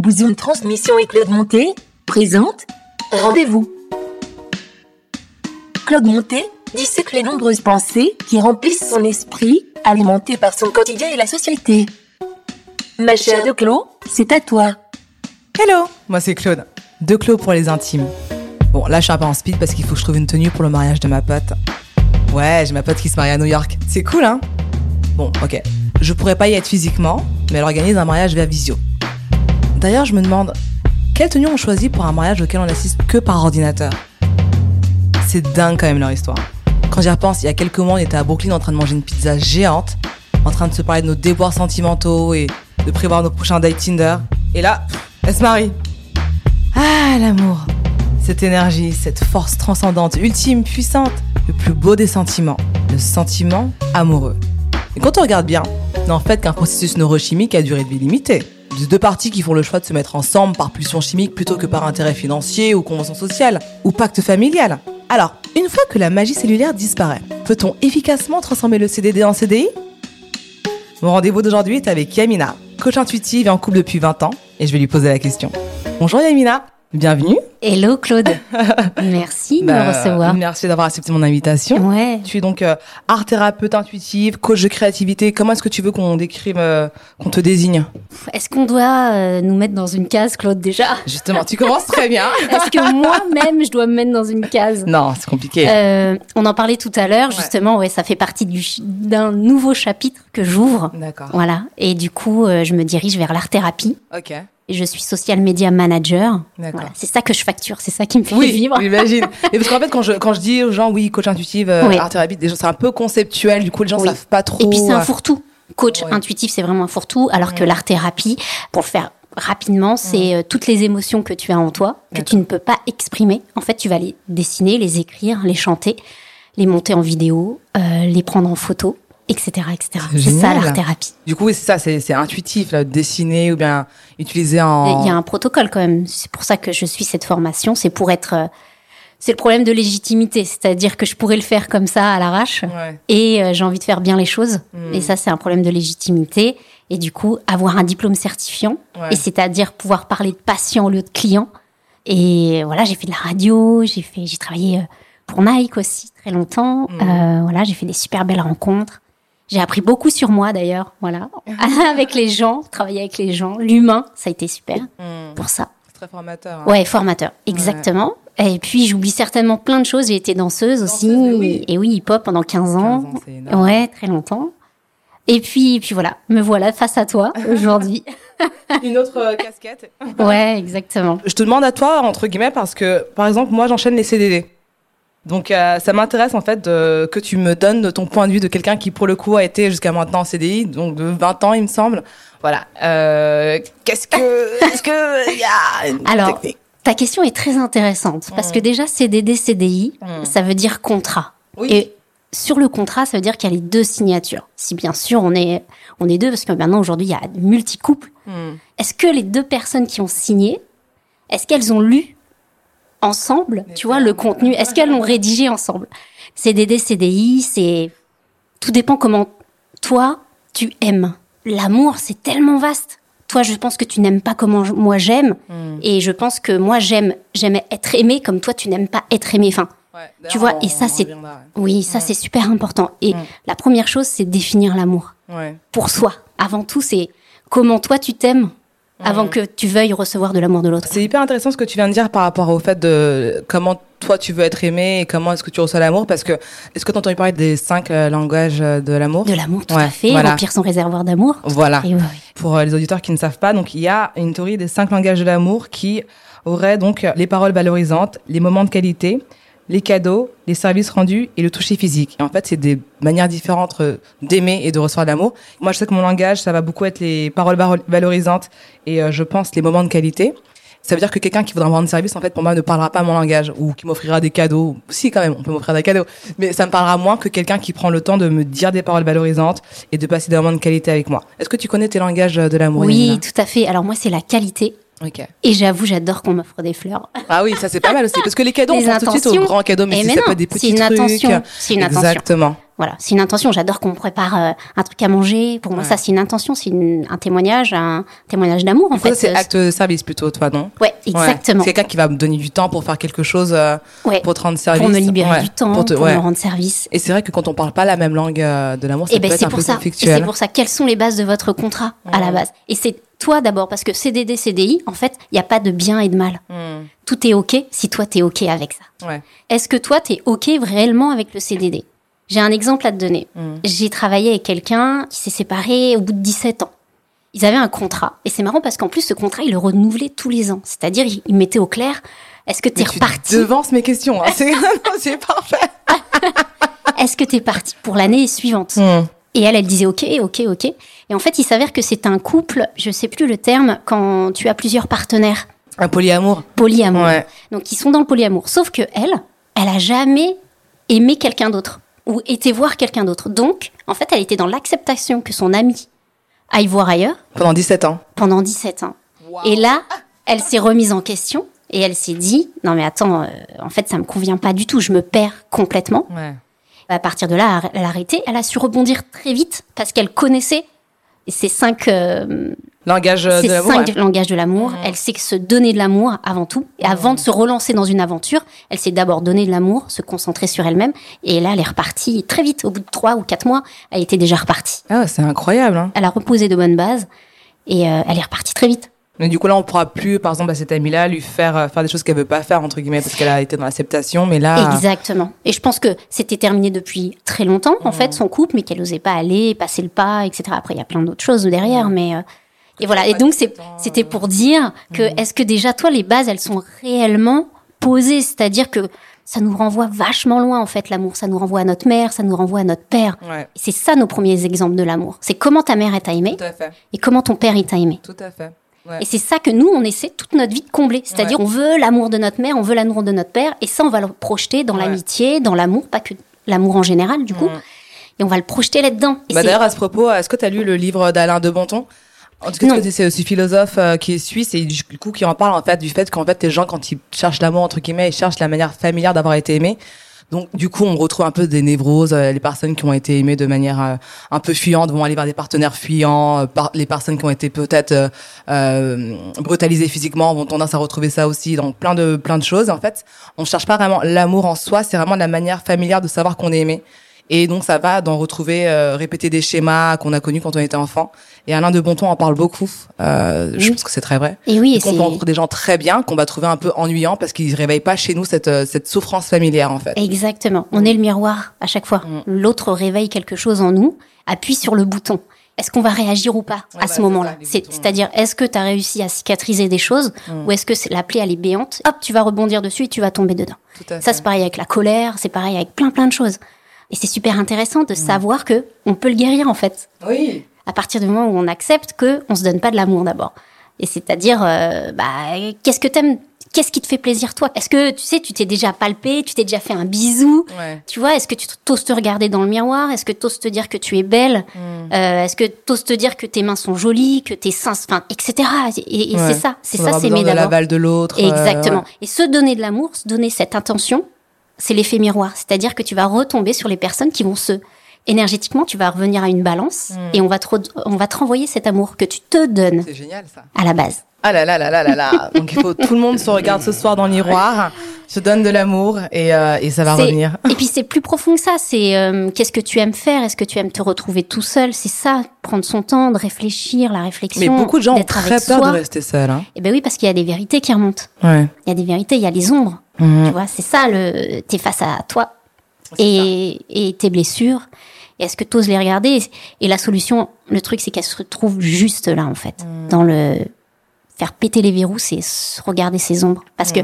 Bouzoune Transmission et Claude Monté présente Rendez-vous. Claude Monté dissèque les nombreuses pensées qui remplissent son esprit, alimenté par son quotidien et la société. Ma chère de Claude, c'est à toi. Hello, moi c'est Claude. De Claude pour les intimes. Bon, là je suis un peu en speed parce qu'il faut que je trouve une tenue pour le mariage de ma pote. Ouais, j'ai ma pote qui se marie à New York. C'est cool, hein? Bon, ok. Je pourrais pas y être physiquement, mais elle organise un mariage via visio. D'ailleurs, je me demande, quelle tenue on choisit pour un mariage auquel on assiste que par ordinateur? C'est dingue quand même leur histoire. Quand j'y repense, il y a quelques mois, on était à Brooklyn en train de manger une pizza géante, en train de se parler de nos déboires sentimentaux et de prévoir nos prochains dates Tinder. Et là, elle se marie. Ah, l'amour. Cette énergie, cette force transcendante, ultime, puissante, le plus beau des sentiments, le sentiment amoureux. Et quand on regarde bien, n'est en fait qu'un processus neurochimique à durée de vie limitée. Deux parties qui font le choix de se mettre ensemble par pulsion chimique plutôt que par intérêt financier ou convention sociale, ou pacte familial. Alors, une fois que la magie cellulaire disparaît, peut-on efficacement transformer le CDD en CDI Mon rendez-vous d'aujourd'hui est avec Yamina, coach intuitive et en couple depuis 20 ans, et je vais lui poser la question. Bonjour Yamina Bienvenue. Hello Claude. Merci de me Bah, recevoir. Merci d'avoir accepté mon invitation. Ouais. Tu es donc euh, art thérapeute intuitive, coach de créativité. Comment est-ce que tu veux qu'on décrive, euh, qu'on te désigne? Est-ce qu'on doit euh, nous mettre dans une case, Claude, déjà? Justement, tu commences très bien. Est-ce que moi-même, je dois me mettre dans une case? Non, c'est compliqué. Euh, On en parlait tout à l'heure, justement, ouais, ça fait partie du d'un nouveau chapitre que j'ouvre. D'accord. Voilà. Et du coup, je me dirige vers l'art-thérapie. Ok. Et je suis social media manager. Voilà. C'est ça que je facture, c'est ça qui me fait Oui, vivre. j'imagine. Et parce qu'en fait, quand je, quand je dis aux gens, oui, coach intuitive, euh, Oui. art thérapie, c'est un peu conceptuel. Du coup, les gens Oui. savent pas trop. Et puis c'est un euh, fourre-tout. Coach Ouais. intuitif, c'est vraiment un fourre-tout, alors que l'art-thérapie, pour le faire rapidement, c'est euh, toutes les émotions que tu as en toi, que tu ne peux pas exprimer. En fait, tu vas les dessiner, les écrire, les chanter, les monter en vidéo, euh, les prendre en photo, etc. etc. C'est ça génial. l'art-thérapie. Du coup, c'est ça, c'est c'est intuitif, là, dessiner ou bien utiliser en. Il y a un protocole quand même. C'est pour ça que je suis cette formation. C'est pour être... euh, c'est le problème de légitimité, c'est-à-dire que je pourrais le faire comme ça à l'arrache, Ouais. et euh, j'ai envie de faire bien les choses. Mm. Et ça, c'est un problème de légitimité. Et du coup, avoir un diplôme certifiant, Ouais. et c'est-à-dire pouvoir parler de patient au lieu de client. Et voilà, j'ai fait de la radio, j'ai fait, j'ai travaillé euh, pour Nike aussi très longtemps. Mm. Euh, voilà, j'ai fait des super belles rencontres. J'ai appris beaucoup sur moi d'ailleurs, voilà, avec les gens, travailler avec les gens, l'humain, ça a été super Hmm, pour ça. très formateur. hein. Ouais, formateur, exactement. Et puis j'oublie certainement plein de choses. J'ai été danseuse aussi, oui. et oui, hip-hop pendant 15 ans. 15 ans. Ouais, très longtemps. Et puis, et puis voilà, me voilà face à toi aujourd'hui. Une autre euh, casquette. ouais, exactement. Je te demande à toi, entre guillemets, parce que, par exemple, moi, j'enchaîne les CDD. Donc, euh, ça m'intéresse, en fait, de- que tu me donnes ton point de vue de quelqu'un qui, pour le coup, a été jusqu'à maintenant en CDI, donc de 20 ans, il me semble. Voilà. Euh, Qu'est-ce que... Est-ce que... Y a une Alors, technique? ta question est très intéressante parce que déjà CDD, CDI, Mm. ça veut dire contrat. Oui. Et sur le contrat, ça veut dire qu'il y a les deux signatures. Si bien sûr on est on est deux parce que maintenant aujourd'hui il y a multi-couples. Hmm. Est-ce que les deux personnes qui ont signé, est-ce qu'elles ont lu ensemble, tu vois, le contenu Est-ce qu'elles l'ont rédigé ensemble? CDD, CDI, c'est tout dépend comment toi tu aimes. L'amour, c'est tellement vaste. Toi, je pense que tu n'aimes pas comment je- moi j'aime, et je pense que moi j'aime j'aime être aimé comme toi tu n'aimes pas être aimé. Enfin, Ouais, tu vois, et ça c'est oui, ça c'est super important. Et Mm. la première chose, c'est définir l'amour. Ouais. pour soi. Avant tout, c'est comment toi tu t'aimes avant que tu veuilles recevoir de l'amour de l'autre. C'est hyper intéressant ce que tu viens de dire par rapport au fait de comment toi tu veux être aimé et comment est-ce que tu reçois l'amour parce que est-ce que tu as entendu parler des cinq euh, langages euh, de l'amour? De l'amour, tout Ouais, à fait. voilà. Remplir son réservoir d'amour. Voilà. Pour euh, les auditeurs qui ne savent pas, donc il y a une théorie des cinq langages de l'amour qui aurait donc les paroles valorisantes, les moments de qualité, les cadeaux, les services rendus et le toucher physique. Et en fait, c'est des manières différentes euh, d'aimer et de recevoir de l'amour. Moi, je sais que mon langage, ça va beaucoup être les paroles valorisantes et euh, je pense les moments de qualité. Ça veut dire que quelqu'un qui voudra me rendre service, en fait, pour moi, ne parlera pas mon langage ou qui m'offrira des cadeaux. Si, quand même, on peut m'offrir des cadeaux. Mais ça me parlera moins que quelqu'un qui prend le temps de me dire des paroles valorisantes et de passer des moments de qualité avec moi. Est-ce que tu connais tes langages euh, de l'amour oui, tout à fait. Alors moi, c'est la qualité. Ok. Et j'avoue, j'adore qu'on m'offre des fleurs. Ah oui, ça c'est pas mal aussi. Parce que les cadeaux, Les on pense tout de suite aux intentions. grands cadeaux, mais Eh si mais ça non, peut être des c'est petits une trucs. intention. C'est une intention. Exactement. Voilà, c'est une intention. J'adore qu'on me prépare euh, un truc à manger. Pour moi, Ouais. ça, c'est une intention, c'est un témoignage, un témoignage d'amour, en fait. c'est Euh, acte de service plutôt, toi, non? Ouais, Ouais. exactement. C'est quelqu'un qui va me donner du temps pour faire quelque chose, euh, Ouais. pour te rendre service. Pour me libérer du temps, Pour te- me rendre service. Et c'est vrai que quand on parle pas la même langue euh, de l'amour, ça Et peut ben être un pour peu ça. Conflictuel. c'est pour ça. Quelles sont les bases de votre contrat à la base? Et c'est toi d'abord, parce que CDD, CDI, en fait, il n'y a pas de bien et de mal. Hmm. Tout est ok si toi t'es ok avec ça. Ouais. Est-ce que toi t'es ok réellement avec le CDD J'ai un exemple à te donner. Hmm. J'ai travaillé avec quelqu'un qui s'est séparé au bout de 17 ans. Ils avaient un contrat. Et c'est marrant parce qu'en plus, ce contrat, il le renouvelait tous les ans. C'est-à-dire, il il mettait au clair, est-ce que t'es Mais tu reparti? devances mes questions. hein. C'est parfait. Est-ce que t'es parti pour l'année suivante? Hmm. Et elle, elle disait ok, ok, ok. Et en fait, il s'avère que c'est un couple, je sais plus le terme, quand tu as plusieurs partenaires Un polyamour. polyamour. Ouais. Donc, ils sont dans le polyamour. Sauf que elle, elle a jamais aimé quelqu'un d'autre ou été voir quelqu'un d'autre. Donc, en fait, elle était dans l'acceptation que son ami aille voir ailleurs Pendant 17 ans. pendant 17 ans. Et là, elle s'est remise en question et elle s'est dit non mais attends, euh, en fait, ça me convient pas du tout. Je me perds complètement. Ouais. À partir de là, elle a arrêté. Elle a su rebondir très vite parce qu'elle connaissait ces cinq, euh, Langage euh, de l'amour. cinq ouais. langages de l'amour. Elle sait que se donner de l'amour avant tout. Et avant de se relancer dans une aventure, elle s'est d'abord donner de l'amour, se concentrer sur elle-même. Et là, elle est repartie très vite. Au bout de trois ou quatre mois, elle était déjà repartie. Ah, c'est incroyable. Hein. Elle a reposé de bonnes bases et euh, elle est repartie très vite. Mais du coup, là, on pourra plus, par exemple, à cette amie-là, lui faire euh, faire des choses qu'elle veut pas faire, entre guillemets, parce qu'elle a été dans l'acceptation. Mais là, Exactement. Et je pense que c'était terminé depuis très longtemps, en Mmh. fait, son couple, mais qu'elle n'osait pas aller, passer le pas, etc. Après, il y a plein d'autres choses derrière, mais euh, et voilà. Et donc, c'était pour dire que Mmh. est-ce que déjà toi, les bases, elles sont réellement posées, c'est-à-dire que ça nous renvoie vachement loin, en fait, l'amour. Ça nous renvoie à notre mère, ça nous renvoie à notre père. ouais, C'est ça nos premiers exemples de l'amour. C'est comment ta mère t'a aimé tout à fait, et comment ton père il t'a aimé. tout à fait. Ouais. Et c'est ça que nous, on essaie toute notre vie de combler. C'est-à-dire, on veut l'amour de notre mère, on veut l'amour de notre père, et ça, on va le projeter dans Ouais. l'amitié, dans l'amour, pas que l'amour en général, du coup. Mhm. Et on va le projeter là-dedans. Bah, D'ailleurs, à ce propos, est-ce que tu as lu le livre d'Alain de Bonton en tout cas, c'est aussi philosophe euh, qui est suisse et du coup qui en parle en fait du fait qu'en fait les gens quand ils cherchent l'amour entre guillemets ils cherchent la manière familière d'avoir été aimés. Donc du coup on retrouve un peu des névroses, euh, les personnes qui ont été aimées de manière euh, un peu fuyante vont aller vers des partenaires fuyants, euh, par- les personnes qui ont été peut-être euh, euh, brutalisées physiquement vont tendance à retrouver ça aussi dans plein de plein de choses. En fait, on cherche pas vraiment l'amour en soi, c'est vraiment la manière familière de savoir qu'on est aimé. Et donc ça va d'en retrouver, euh, répéter des schémas qu'on a connus quand on était enfant. Et Alain de Bonton en parle beaucoup. Euh, Je pense que c'est très vrai. Et oui, et qu'on rencontrer des gens très bien qu'on va trouver un peu ennuyants parce qu'ils réveillent pas chez nous cette euh, cette souffrance familière en fait. exactement. On est le miroir à chaque fois. Mm. L'autre réveille quelque chose en nous, appuie sur le bouton. Est-ce qu'on va réagir ou pas Ouais, à bah, ce c'est moment-là. C'est-à-dire, est-ce que tu as réussi à cicatriser des choses Mm. ou est-ce que c'est- la plaie, elle est béante Hop, tu vas rebondir dessus et tu vas tomber dedans. Ça, c'est pareil avec la colère, c'est pareil avec plein plein de choses. Et c'est super intéressant de savoir que on peut le guérir en fait. Oui. À partir du moment où on accepte que on se donne pas de l'amour d'abord. Et c'est-à-dire, euh, bah, qu'est-ce que t'aimes Qu'est-ce qui te fait plaisir toi? Est-ce que tu sais, tu t'es déjà palpé, tu t'es déjà fait un bisou? Ouais. Tu vois Est-ce que tu t'oses te regarder dans le miroir? Est-ce que t'oses te dire que tu es belle? Mm. Euh, Est-ce que t'oses te dire que tes mains sont jolies, que tes seins, enfin, etc. Et, et Ouais. c'est ça, c'est ça, c'est de d'abord. l'aval de l'autre. euh, Exactement. ouais. Et se donner de l'amour, se donner cette intention, c'est l'effet miroir. C'est-à-dire que tu vas retomber sur les personnes qui vont se énergétiquement, tu vas revenir à une balance Mm. et on va te on va te renvoyer cet amour que tu te donnes C'est génial ça. à la base. Ah là là là là là là. Donc il faut tout le monde se regarde ce soir dans le miroir, se donne de l'amour et euh, et ça va revenir. Et puis c'est plus profond que ça. C'est euh, qu'est-ce que tu aimes faire? Est-ce que tu aimes te retrouver tout seul? C'est ça, prendre son temps, de réfléchir, la réflexion. Mais beaucoup de gens ont très peur soi. de rester seuls. Hein. Eh ben oui, parce qu'il y a des vérités qui remontent. Ouais. Il y a des vérités, il y a les ombres. Mhm. Tu vois, c'est ça, le, t'es face à toi et, et tes blessures. Est-ce que tu oses les regarder? Et la solution, le truc, c'est qu'elle se retrouve juste là, en fait. Dans le faire péter les verrous, c'est regarder ses ombres. Parce que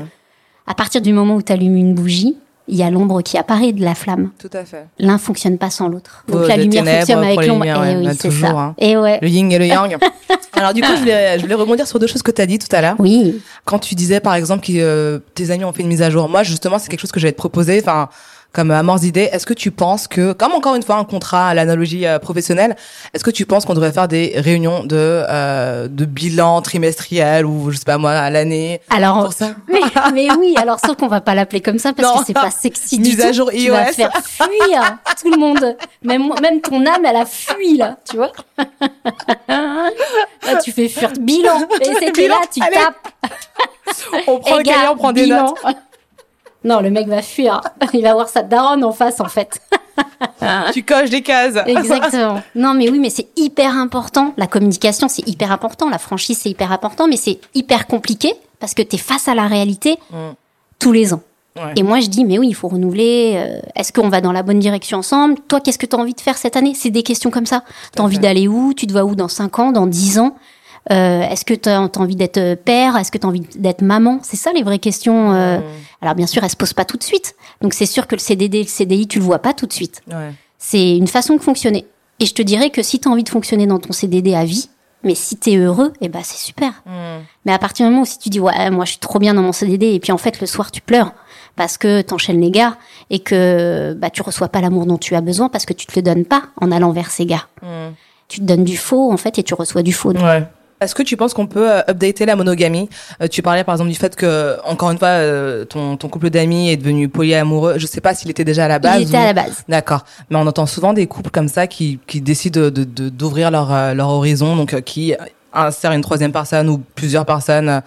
à partir du moment où tu allumes une bougie, il y a l'ombre qui apparaît de la flamme. Tout à fait. L'un fonctionne pas sans l'autre. Donc Oh, la lumière ténèbres fonctionne avec l'ombre. lumières, Eh ouais, oui, bah, c'est ça. hein. Et ouais. Le yin et le yang. Alors du coup, je voulais, je voulais rebondir sur deux choses que tu as dit tout à l'heure. Oui. Quand tu disais par exemple que euh, tes amis ont fait une mise à jour, moi justement c'est quelque chose que j'allais te proposer. Enfin, comme amorce d'idée. Est-ce que tu penses que, comme encore une fois un contrat à l'analogie euh, professionnelle, est-ce que tu penses qu'on devrait faire des réunions de euh, de bilan trimestriel ou je sais pas moi à l'année Alors, pour ça? mais, mais oui, alors sauf qu'on va pas l'appeler comme ça parce Non. que c'est pas sexy du tout. à jour Tu vas iOS. faire fuir tout le monde. Même même ton âme, elle a fui là, tu vois. Là, tu fais fuir bilan. Et c'était là, tu allez. tapes. On prend Eh, le cahier, on prend des bilan. notes. Non, le mec va fuir. Il va voir sa daronne en face, en fait. Tu coches des cases. Exactement. Non, mais oui, mais c'est hyper important. La communication, c'est hyper important. La franchise, c'est hyper important, mais c'est hyper compliqué parce que tu es face à la réalité Mm. tous les ans. Ouais. Et moi, je dis, mais oui, il faut renouveler. euh, Est-ce qu'on va dans la bonne direction ensemble? Toi, qu'est-ce que tu as envie de faire cette année? C'est des questions comme ça. Tu as envie d'aller où? Tu te vois où dans 5 ans, dans 10 ans? Euh, Est-ce que tu as, envie d'être euh, père? Est-ce que tu as envie d'être maman? C'est ça les vraies questions. euh. Alors bien sûr, elles se posent pas tout de suite. Donc c'est sûr que le CDD, le CDI, tu le vois pas tout de suite. Ouais. C'est une façon de fonctionner. Et je te dirais que si tu as envie de fonctionner dans ton CDD à vie, mais si tu es heureux, eh ben c'est super. Mm. Mais à partir du moment où si tu dis ouais, moi je suis trop bien dans mon CDD et puis en fait le soir tu pleures parce que t'enchaînes les gars et que bah tu reçois pas l'amour dont tu as besoin parce que tu te le donnes pas en allant vers ces gars. Mm. Tu te donnes du faux en fait et tu reçois du faux. Ouais. Est-ce que tu penses qu'on peut euh, updater la monogamie? Euh, Tu parlais par exemple du fait que, encore une fois, euh, ton, ton couple d'amis est devenu polyamoureux. Je sais pas s'il était déjà à la base. Il était ou- à la base. D'accord. Mais on entend souvent des couples comme ça qui, qui décident de, de- de- d'ouvrir leur, euh, leur horizon, donc euh, qui insèrent une troisième personne ou plusieurs personnes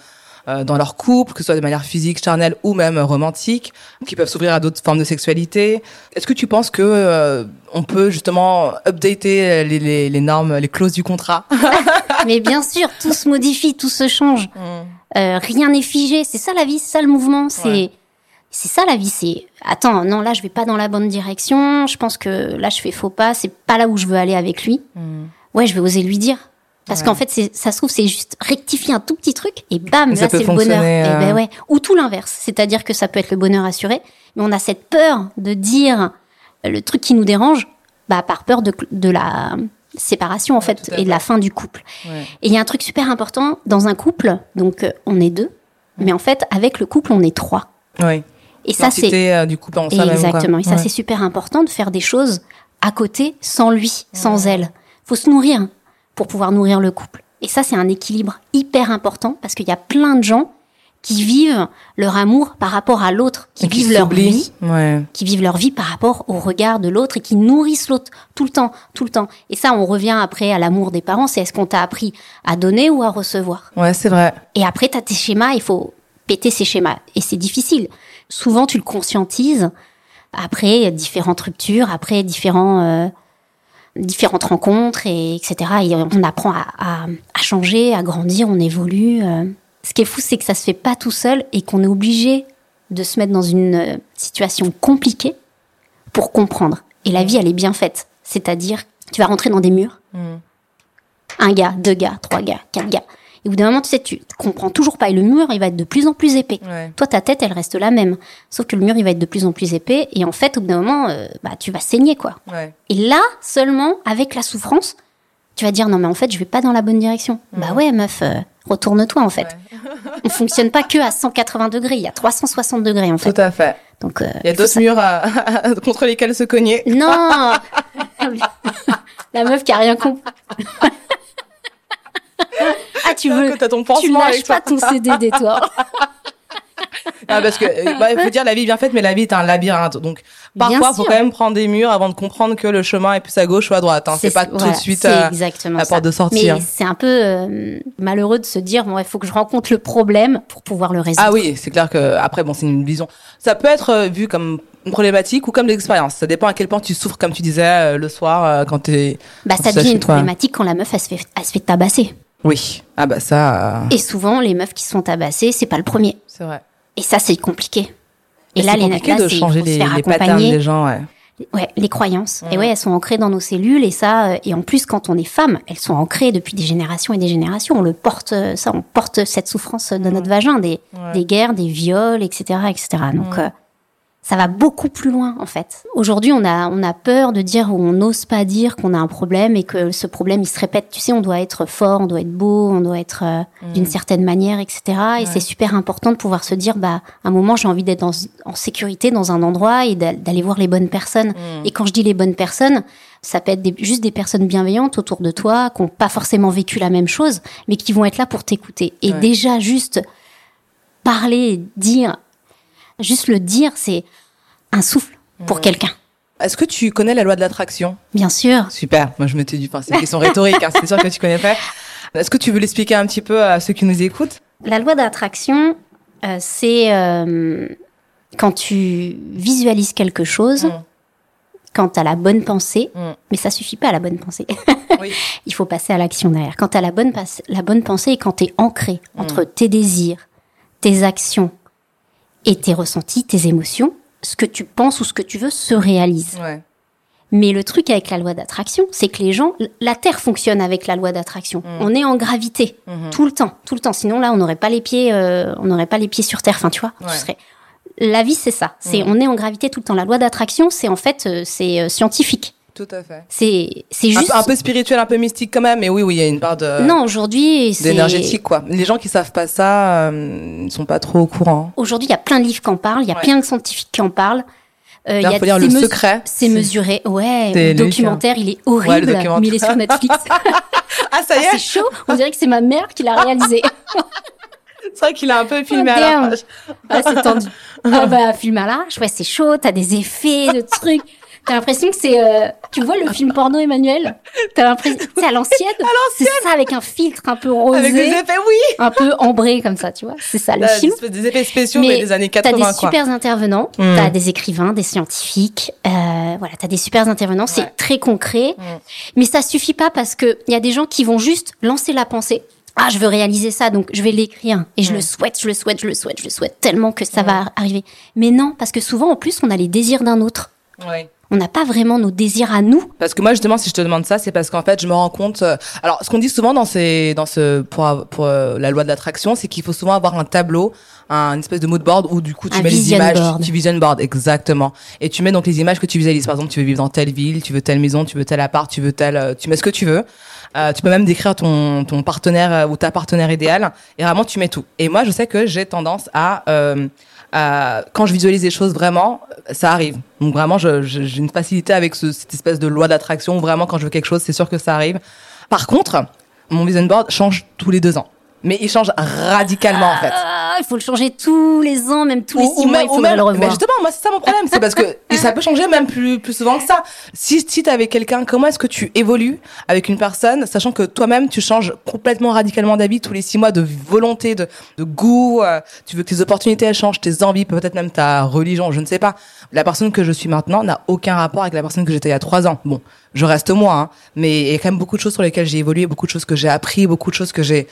euh, dans leur couple, que ce soit de manière physique, charnelle ou même romantique, qui peuvent s'ouvrir à d'autres formes de sexualité. Est-ce que tu penses que euh, on peut justement updater les, les, les normes, les clauses du contrat? Mais bien sûr, tout se modifie, tout se change. Euh, rien n'est figé. C'est ça la vie, c'est ça le mouvement. C'est Ouais. c'est ça la vie. C'est attends, non là je vais pas dans la bonne direction. Je pense que là je fais faux pas. C'est pas là où je veux aller avec lui. Ouais, je vais oser lui dire. Parce Ouais. qu'en fait, ça se trouve, c'est juste rectifier un tout petit truc et bam, Et là, c'est le bonheur. Et euh, ben ouais. Ou tout l'inverse. C'est-à-dire que ça peut être le bonheur assuré, mais on a cette peur de dire le truc qui nous dérange, bah, par peur de, de la séparation, en fait, et de la fin du couple. Ouais. Et il y a un truc super important dans un couple. Donc, euh, on est deux. Mais en fait, avec le couple, on est trois. Oui. Et ça, c'est, euh, du couple en même. Exactement. Et ça, Ouais. c'est super important de faire des choses à côté, sans lui, sans elle. Faut se nourrir pour pouvoir nourrir le couple. Et ça, c'est un équilibre hyper important parce qu'il y a plein de gens qui vivent leur amour par rapport à l'autre, qui Et qui vivent leur vie, Ouais. qui vivent leur vie par rapport au regard de l'autre et qui nourrissent l'autre tout le temps, tout le temps. Et ça, on revient après à l'amour des parents. C'est est-ce qu'on t'a appris à donner ou à recevoir? Ouais, c'est vrai. et après, tu as tes schémas, il faut péter ces schémas. Et c'est difficile. Souvent, tu le conscientises après différentes ruptures, après différents, euh, différentes rencontres, et etc. Et on apprend à, à- à changer, à grandir, on évolue. euh. Ce qui est fou, c'est que ça se fait pas tout seul et qu'on est obligé de se mettre dans une euh, situation compliquée pour comprendre. Et la vie, elle est bien faite. C'est-à-dire, tu vas rentrer dans des murs. Un gars, deux gars, trois gars, quatre gars. Et au bout d'un moment, tu sais, tu comprends toujours pas. Et le mur, il va être de plus en plus épais. Ouais. Toi, ta tête, elle reste la même. Sauf que le mur, il va être de plus en plus épais. Et en fait, au bout d'un moment, euh, bah, tu vas saigner, quoi. Ouais. Et là, seulement, avec la souffrance, tu vas dire, non, mais en fait, je vais pas dans la bonne direction. Bah ouais, meuf, euh, retourne-toi, en fait. On fonctionne pas que à 180 degrés. Il y a 360 degrés, en fait. Tout à fait. Donc, euh, Il y a d'autres murs à- contre lesquels se cogner. Non! la meuf qui a rien compris. ah, tu veux. Que ton Tu lâches avec pas ton CDD, toi. Ah, parce que, euh, bah, il faut dire, la vie est bien faite, mais la vie est un labyrinthe. Donc, parfois, il faut quand même prendre des murs avant de comprendre que le chemin est plus à gauche ou à droite. Hein. C'est pas tout de suite euh, la porte de sortie. Mais hein. c'est un peu euh, malheureux de se dire bon, il faut que je rencontre le problème pour pouvoir le résoudre. Ah oui, c'est clair que après, bon, c'est une vision. Ça peut être euh, vu comme une problématique ou comme de l'expérience. Ça dépend à quel point tu souffres, comme tu disais le soir quand t'es. bah, quand ça devient une toi. problématique quand la meuf elle se fait, elle se fait tabasser. Oui. Ah bah ça, Et souvent, les meufs qui se font tabasser, c'est pas le premier. c'est vrai. Et ça, c'est compliqué. Et Et là, c'est les compliqué là, de changer les, les patterns des gens. Ouais. Ouais, les croyances. Et Mhm. ouais, elles sont ancrées dans nos cellules et ça, euh, et en plus, quand on est femme, elles sont ancrées depuis des générations et des générations. On le porte, euh, ça, on porte cette souffrance dans notre vagin, des, Ouais. des guerres, des viols, etc., etc. Donc, Mhm. euh, ça va beaucoup plus loin en fait. Aujourd'hui, on a on a peur de dire ou on n'ose pas dire qu'on a un problème et que ce problème il se répète. Tu sais, on doit être fort, on doit être beau, on doit être euh, d'une certaine manière, etc. Et c'est super important de pouvoir se dire, bah, à un moment, j'ai envie d'être en sécurité dans un endroit et d'a- d'aller voir les bonnes personnes. Et quand je dis les bonnes personnes, ça peut être des- juste des personnes bienveillantes autour de toi, qui n'ont pas forcément vécu la même chose, mais qui vont être là pour t'écouter. Et Ouais. déjà, juste parler, dire, juste le dire, c'est un souffle pour quelqu'un. Est-ce que tu connais la loi de l'attraction? Bien sûr. Super. Moi, je me dit, enfin, c'est une question rhétorique, hein, c'est sûr que tu connais pas. Est-ce que tu veux l'expliquer un petit peu à ceux qui nous écoutent? La loi d'attraction, euh, c'est euh, quand tu visualises quelque chose, Mm. quand tu as la bonne pensée, Mm. mais ça suffit pas la bonne pensée. Oui. Il faut passer à l'action derrière. Quand tu as la bonne, la bonne pensée et quand tu es ancré Mm. entre tes désirs, tes actions et tes ressentis, tes émotions, ce que tu penses ou ce que tu veux se réalise. Ouais. Mais le truc avec la loi d'attraction, c'est que les gens, la Terre fonctionne avec la loi d'attraction. On est en gravité Mhm. tout le temps, tout le temps. Sinon là, on n'aurait pas les pieds, euh, on n'aurait pas les pieds sur Terre. Enfin, tu vois, Ouais. ce serait. La vie, c'est ça. C'est, on est en gravité tout le temps. La loi d'attraction, c'est en fait, euh, c'est euh, scientifique. Tout à fait. C'est, c'est Un, juste. peu- un peu spirituel, un peu mystique quand même, mais oui, oui, il y a une part de non, aujourd'hui, c'est. d'énergétique quoi. Les gens qui savent pas ça, euh, ils sont pas trop au courant. Aujourd'hui, il y a plein de livres qui en parlent. Il y a Ouais. plein de scientifiques qui en parlent. Euh, il y D'ailleurs, a faut lire c'est Le Secret. C'est mesuré. Ouais. Le documentaire, il est horrible, Ouais, le documentaire. mais il est sur Netflix. Ah ça y Ah, est, c'est chaud. On dirait que c'est ma mère qui l'a réalisé. c'est vrai qu'il a un peu filmé Oh, à damn. l'arrache. Ah, c'est tendu. Ah bah, film à l'arrache, ouais, c'est chaud, t'as des effets, de trucs. T'as l'impression que c'est... euh, Tu vois le film porno, Emmanuel T'as l'impression... C'est à l'ancienne C'est ça, avec un filtre un peu rosé, Avec des effets, oui. un peu ambré comme ça, tu vois C'est ça, le Là, film. des, effets spéciaux Mais mais des années T'as 80 des quoi. super intervenants, Mm. t'as des écrivains, des scientifiques, euh, voilà, t'as des super intervenants, c'est Ouais. très concret, Mm. mais ça suffit pas parce que il y a des gens qui vont juste lancer la pensée. Ah, je veux réaliser ça, donc je vais l'écrire et je le souhaite, je le souhaite, je le souhaite, je le souhaite tellement que ça va arriver. Mais non, parce que souvent en plus on a les désirs d'un autre. Ouais. On n'a pas vraiment nos désirs à nous. Parce que moi justement si je te demande ça c'est parce qu'en fait je me rends compte euh, alors ce qu'on dit souvent dans ces dans ce pour pour euh, la loi de l'attraction c'est qu'il faut souvent avoir un tableau un espèce de mood board où du coup tu Un mets les images board. tu vision board exactement. Et tu mets donc les images que tu visualises. Par exemple tu veux vivre dans telle ville tu veux telle maison tu veux tel appart tu veux tel euh, tu mets ce que tu veux. Euh, tu peux même décrire ton ton partenaire euh, ou ta partenaire idéale. Et vraiment tu mets tout. Et moi je sais que j'ai tendance à euh, quand je visualise des choses vraiment, ça arrive. Donc vraiment, j'ai une facilité avec ce- cette espèce de loi d'attraction. Vraiment, quand je veux quelque chose, c'est sûr que ça arrive. Par contre, mon vision board change tous les deux ans. Mais il change radicalement en fait. Il faut le changer tous les ans, même tous les six ou mois, même- il faudrait même- le Mais justement, moi c'est ça mon problème, c'est parce que et ça peut changer même plus plus souvent que ça. Si si t'es avec quelqu'un, comment est-ce que tu évolues avec une personne, sachant que toi-même tu changes complètement radicalement d'avis tous les six mois, de volonté, de, de goût, euh, tu veux que tes opportunités elles changent, tes envies, peut-être même ta religion, je ne sais pas. La personne que je suis maintenant n'a aucun rapport avec la personne que j'étais il y a trois ans. Bon, je reste moi, hein, mais il y a quand même beaucoup de choses sur lesquelles j'ai évolué, beaucoup de choses que j'ai appris, beaucoup de choses que j'ai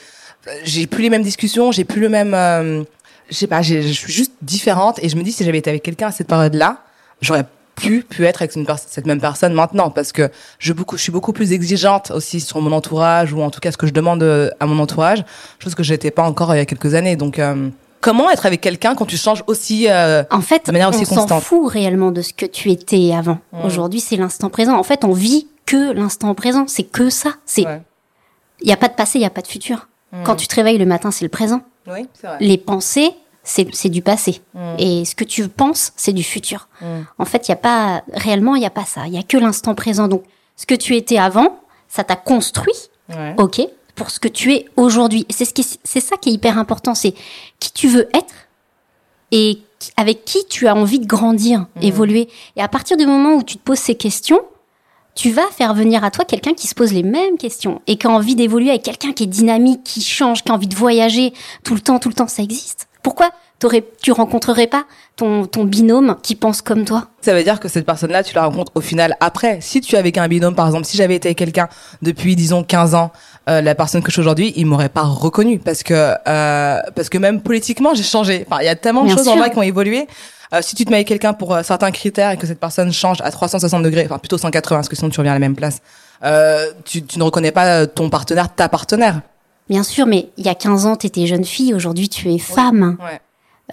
j'ai plus les mêmes discussions, j'ai plus le même, euh, je sais pas, je suis juste différente et je me dis si j'avais été avec quelqu'un à cette période-là, j'aurais plus pu être avec une cette même personne maintenant parce que je beaucoup, je suis beaucoup plus exigeante aussi sur mon entourage ou en tout cas ce que je demande euh, à mon entourage, chose que j'étais pas encore il y a quelques années. Donc euh, comment être avec quelqu'un quand tu changes aussi euh, En fait, de manière aussi on s'en constante? fout réellement de ce que tu étais avant. Mm. Aujourd'hui, c'est l'instant présent. En fait, on vit que l'instant présent. C'est que ça. C'est, il ouais. y a pas de passé, il y a pas de futur. Mm. Quand tu te réveilles le matin, c'est le présent. Oui, c'est vrai. Les pensées, c'est, du passé. Mm. Et ce que tu penses, c'est du futur. Mm. En fait, il y a pas, réellement, il y a pas ça. Il y a que l'instant présent. Donc, ce que tu étais avant, ça t'a construit. Ouais. ok, pour ce que tu es aujourd'hui. Et c'est ce qui, c'est ça qui est hyper important, c'est qui tu veux être et avec qui tu as envie de grandir, évoluer. Et à partir du moment où tu te poses ces questions, tu vas faire venir à toi quelqu'un qui se pose les mêmes questions et qui a envie d'évoluer avec quelqu'un qui est dynamique, qui change, qui a envie de voyager tout le temps, tout le temps. Ça existe. Pourquoi tu rencontrerais pas ton, ton binôme qui pense comme toi? Ça veut dire que cette personne-là, tu la rencontres au final après. Si tu es avec un binôme, par exemple, si j'avais été avec quelqu'un depuis, disons, 15 ans, euh, la personne que je suis aujourd'hui, il m'aurait pas reconnu parce que euh, parce que même politiquement, j'ai changé. Enfin, il y a tellement de choses en moi qui ont évolué. Euh, si tu te mets avec quelqu'un pour euh, certains critères et que cette personne change à 360 degrés, enfin plutôt 180, parce que sinon tu reviens à la même place, euh, tu, tu ne reconnais pas ton partenaire, ta partenaire. Bien sûr, mais il y a 15 ans, tu étais jeune fille, aujourd'hui tu es femme. Ouais.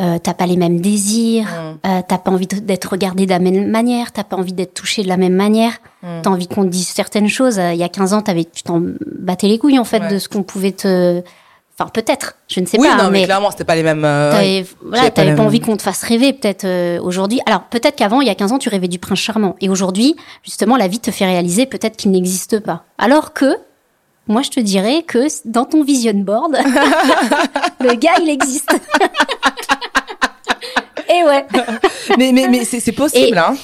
Euh, t'as pas les mêmes désirs, Mm. euh, t'as pas envie d'être regardé de la même manière, t'as pas envie d'être touché de la même manière, Mm. t'as envie qu'on te dise certaines choses. Euh, Il y a 15 ans, t'avais, tu t'en battais les couilles en fait Ouais. de ce qu'on pouvait te, enfin peut-être, je ne sais Oui, pas, non, mais, mais clairement, c'était pas les mêmes. euh. T'avais, voilà, pas pas envie qu'on te fasse rêver peut-être aujourd'hui. Alors peut-être qu'avant, il y a 15 ans, tu rêvais du prince charmant. Et aujourd'hui, justement, la vie te fait réaliser peut-être qu'il n'existe pas. Alors que, moi, je te dirais que dans ton vision board, le gars, il existe. Et ouais. mais mais, mais c'est possible, Et- hein.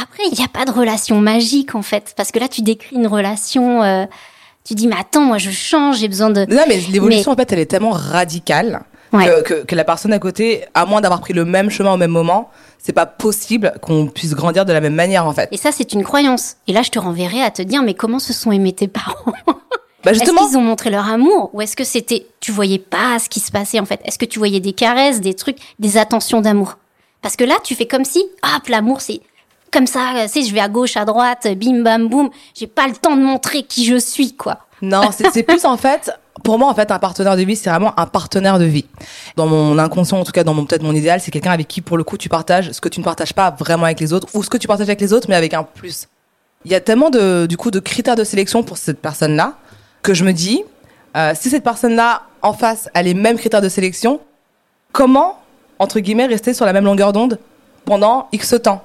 Après, il n'y a pas de relation magique en fait, parce que là, tu décris une relation. euh, tu dis, mais attends, moi, je change, j'ai besoin de. Non, mais l'évolution, en fait, elle est tellement radicale Ouais. que, que, que la personne à côté, à moins d'avoir pris le même chemin au même moment, c'est pas possible qu'on puisse grandir de la même manière, en fait. Et ça, c'est une croyance. Et là, je te renverrai à te dire, mais comment se sont aimés tes parents? Bah, Est-ce qu'ils ont montré leur amour? Ou est-ce que c'était tu voyais pas ce qui se passait en fait? Est-ce que tu voyais des caresses, des trucs, des attentions d'amour? Parce que là, tu fais comme si hop, l'amour c'est comme ça, euh, tu sais, je vais à gauche, à droite, bim bam boum, j'ai pas le temps de montrer qui je suis quoi. non, c'est c'est plus, en fait, pour moi, en fait, un partenaire de vie, c'est vraiment un partenaire de vie. Dans mon inconscient, en tout cas, dans mon, peut-être mon idéal, c'est quelqu'un avec qui, pour le coup, tu partages ce que tu ne partages pas vraiment avec les autres ou ce que tu partages avec les autres, mais avec un plus. Il y a tellement de, du coup, de critères de sélection pour cette personne-là que je me dis, euh, si cette personne-là, en face, a les mêmes critères de sélection, comment, entre guillemets, rester sur la même longueur d'onde pendant X temps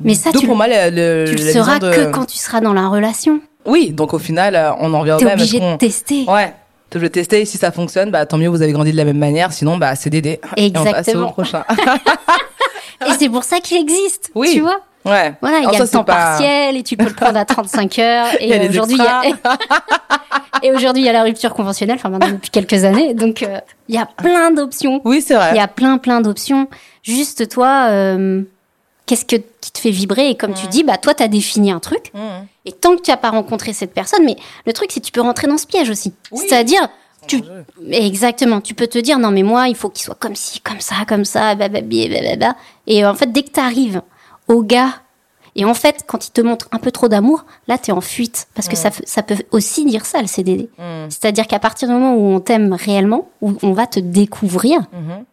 Mais ça, tu, pour moi, le, tu de- que quand tu seras dans la relation. Oui, donc au final, euh, on en revient au T'es même. obligé est-ce de tester. Ouais. Je vais tester et si ça fonctionne, bah tant mieux, vous avez grandi de la même manière. Sinon, bah c'est Dédé. Et on passe au Exactement. prochain. Et c'est pour ça qu'il existe. Oui. Tu vois ouais. Voilà, il y a ça, le temps pas- partiel et tu peux le prendre à 35 heures. Et aujourd'hui, il y a... et aujourd'hui, il y a la rupture conventionnelle, enfin maintenant depuis quelques années. Donc, euh, il y a plein d'options. Oui, c'est vrai. Il y a plein, plein d'options. Juste toi, euh, qu'est-ce que qui te fait vibrer? Et comme tu dis, bah toi, t'as défini un truc. Mmh. Et tant que tu n'as pas rencontré cette personne, mais le truc, c'est que tu peux rentrer dans ce piège aussi. Oui. C'est-à-dire, tu, exactement, tu peux te dire, non, mais moi, il faut qu'il soit comme ci, comme ça, comme ça, blablabla, blablabla. Et en fait, dès que tu arrives au gars, et en fait, quand il te montre un peu trop d'amour, là, tu es en fuite. Parce que ça, f- ça peut aussi dire ça, le CDD. Mmh. C'est-à-dire qu'à partir du moment où on t'aime réellement, où on va te découvrir, Mhm.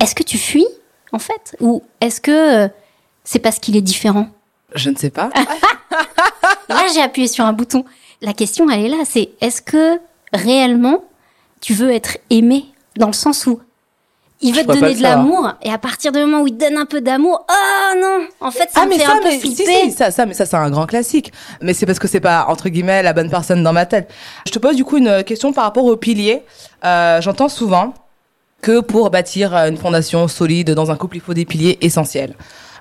est-ce que tu fuis, en fait? Ou est-ce que euh, c'est parce qu'il est différent? Je ne sais pas. Là, j'ai appuyé sur un bouton. La question, elle est là, c'est est-ce que réellement tu veux être aimé? Dans le sens où il veut te donner de l'amour et à partir du moment où il te donne un peu d'amour, oh non, en fait ça ah me mais fait ça, un peu mais si, flipper. si, ça, ça, mais ça, c'est un grand classique. Mais c'est parce que c'est pas entre guillemets la bonne personne dans ma tête. Je te pose du coup une question par rapport aux piliers. Euh, J'entends souvent que pour bâtir une fondation solide dans un couple, il faut des piliers essentiels.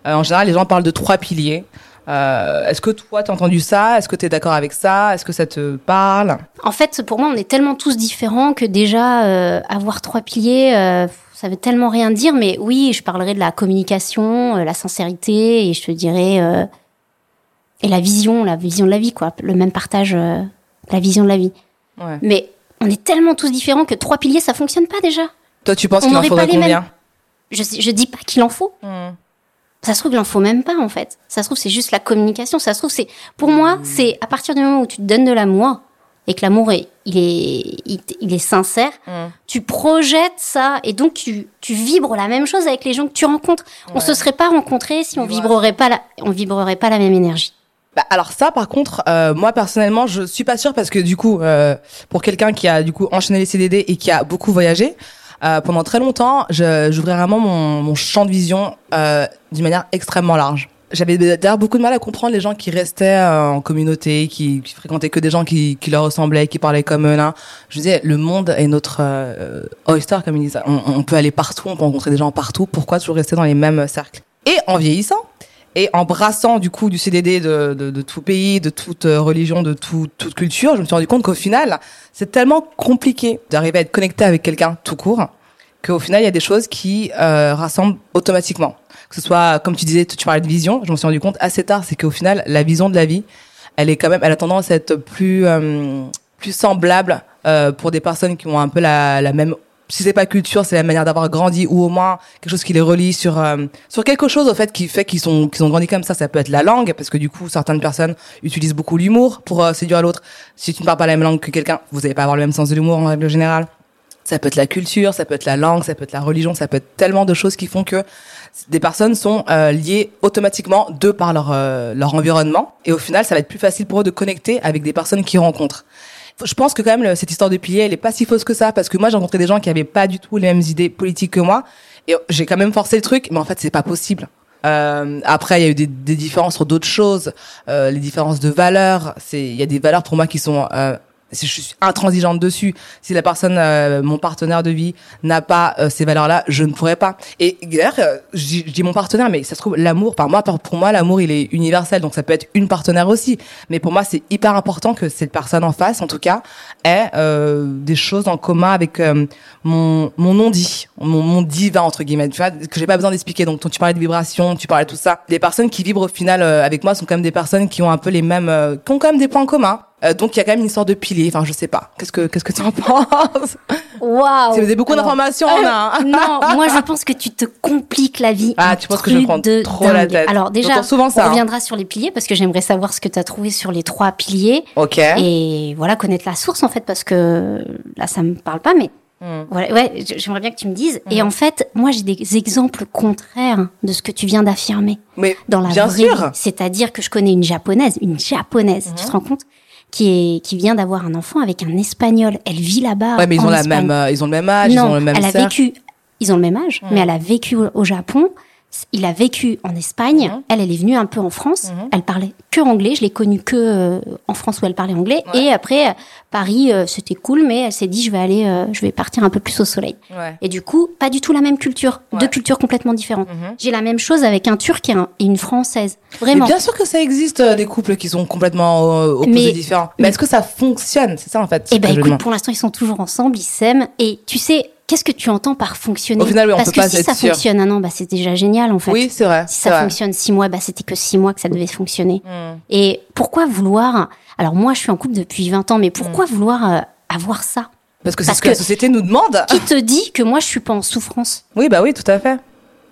Euh, en général, les gens parlent de trois piliers. Euh, Est-ce que toi, t'as entendu ça? Est-ce que tu es d'accord avec ça? Est-ce que ça te parle? En fait, pour moi, on est tellement tous différents que déjà euh, avoir trois piliers, euh, ça veut tellement rien dire. Mais oui, je parlerai de la communication, euh, la sincérité et je te dirais euh, et la vision, la vision de la vie, quoi, le même partage, euh, la vision de la vie. ouais. Mais on est tellement tous différents que trois piliers, ça fonctionne pas déjà. Toi, tu penses qu'il en faudrait combien? Je, je dis pas qu'il en faut. Hmm. Ça se trouve, il en faut même pas, en fait. Ça se trouve, c'est juste la communication. Ça se trouve, c'est, pour moi, Hmm. c'est à partir du moment où tu te donnes de l'amour et que l'amour est, il est, il, il est sincère, Hmm. tu projettes ça et donc tu, tu vibres la même chose avec les gens que tu rencontres. On se serait pas rencontrés si on vibrerait pas la, on vibrerait pas la même énergie. Bah, alors ça, par contre, euh, moi personnellement, je suis pas sûre parce que du coup, euh, pour quelqu'un qui a du coup enchaîné les CDD et qui a beaucoup voyagé, euh, pendant très longtemps, je- j'ouvrais vraiment mon, mon champ de vision euh, d'une manière extrêmement large. J'avais d'ailleurs beaucoup de mal à comprendre les gens qui restaient euh, en communauté, qui, fréquentaient que des gens qui, leur ressemblaient, qui parlaient comme eux. Là. Je disais, le monde est notre euh, oyster, comme ils disent. On, on peut aller partout, on peut rencontrer des gens partout. Pourquoi toujours rester dans les mêmes cercles? Et en vieillissant, et en brassant du coup du CDD de, de, de tout pays, de toute euh, religion, de tout, toute culture, je me suis rendu compte qu'au final, c'est tellement compliqué d'arriver à être connecté avec quelqu'un tout court qu'au final, il y a des choses qui euh, rassemblent automatiquement. Que ce soit, comme tu disais, tu parlais de vision, je me suis rendu compte assez tard, c'est qu'au final, la vision de la vie, elle est quand même, elle a tendance à être plus euh, plus semblable euh, pour des personnes qui ont un peu la, la même si c'est pas culture, c'est la manière d'avoir grandi ou au moins quelque chose qui les relie sur euh, sur quelque chose au fait qui fait qu'ils sont qu'ils ont grandi comme ça. Ça peut être la langue parce que du coup certaines personnes utilisent beaucoup l'humour pour euh, séduire l'autre. Si tu ne parles pas la même langue que quelqu'un, vous n'allez pas avoir le même sens de l'humour en règle générale. Ça peut être la culture, ça peut être la langue, ça peut être la religion, ça peut être tellement de choses qui font que des personnes sont euh, liées automatiquement de par leur euh, leur environnement et au final ça va être plus facile pour eux de connecter avec des personnes qu'ils rencontrent. Je pense que quand même cette histoire de pilier elle est pas si fausse que ça parce que moi j'ai rencontré des gens qui avaient pas du tout les mêmes idées politiques que moi et j'ai quand même forcé le truc mais en fait c'est pas possible. Euh, après, il y a eu des, des différences sur d'autres choses, euh, les différences de valeurs. C'est, il y a des valeurs pour moi qui sont, euh, je suis intransigeante dessus. Si la personne, euh, mon partenaire de vie, n'a pas euh, ces valeurs-là, je ne pourrais pas. Et d'ailleurs, euh, je dis mon partenaire, mais ça se trouve l'amour. Enfin moi, pour moi, l'amour, il est universel, donc ça peut être une partenaire aussi. Mais pour moi, c'est hyper important que cette personne en face, en tout cas, ait euh, des choses en commun avec euh, mon mon non dit, mon, mon divin entre guillemets. Tu vois, que j'ai pas besoin d'expliquer. Donc tu parlais de vibration, tu parlais de tout ça. Les personnes qui vibrent au final avec moi sont quand même des personnes qui ont un peu les mêmes, qui ont quand même des points communs. Euh, donc il y a quand même une histoire de pilier. Enfin, je sais pas. Qu'est-ce que qu'est-ce que tu en penses Waouh C'est beaucoup d'informations en a. hein. Non, moi je pense que tu te compliques la vie. Ah, un tu penses que je prends de trop la tête. Alors déjà, souvent ça, on hein. reviendra sur les piliers parce que j'aimerais savoir ce que tu as trouvé sur les trois piliers Ok. et voilà connaître la source en fait parce que là ça me parle pas mais Hmm. voilà ouais j'aimerais bien que tu me dises et Mhm. en fait moi j'ai des exemples contraires de ce que tu viens d'affirmer Mais dans la bien vraie sûr. C'est-à-dire que je connais une japonaise, une japonaise, tu te rends compte, qui est qui vient d'avoir un enfant avec un espagnol. Elle vit là-bas. Ouais, mais ils en ont la Espagne. même, euh, ils ont le même âge, ils non, ont le même elle a vécu. Ils ont le même âge, mais elle a vécu au Japon. Il a vécu en Espagne. Mhm. Elle, elle est venue un peu en France. Mhm. Elle parlait que anglais. Je l'ai connue que euh, en France où elle parlait anglais. Ouais. Et après, Paris, euh, c'était cool, mais elle s'est dit, je vais aller, euh, je vais partir un peu plus au soleil. Ouais. Et du coup, pas du tout la même culture. Ouais. Deux cultures complètement différentes. Mhm. J'ai la même chose avec un Turc et, un- et une Française. Mais Vraiment. bien sûr que ça existe euh, des couples qui sont complètement euh, opposés Mais- différents. Mais est-ce que ça fonctionne? C'est ça en fait. Eh ben écoute, pour l'instant, ils sont toujours ensemble, ils s'aiment. Et tu sais, qu'est-ce que tu entends par fonctionner Au final, oui, on Parce peut que pas si être ça sûr. fonctionne un an, bah, c'est déjà génial en fait. Oui, c'est vrai. Si ça vrai. fonctionne six mois, bah, c'était que six mois que ça devait fonctionner. Hmm. Et pourquoi vouloir Alors moi, je suis en couple depuis 20 ans, mais pourquoi vouloir euh, avoir ça? Parce que c'est ce que, la société nous demande. Qui te dit que moi, je suis pas en souffrance? Oui, bah oui, tout à fait.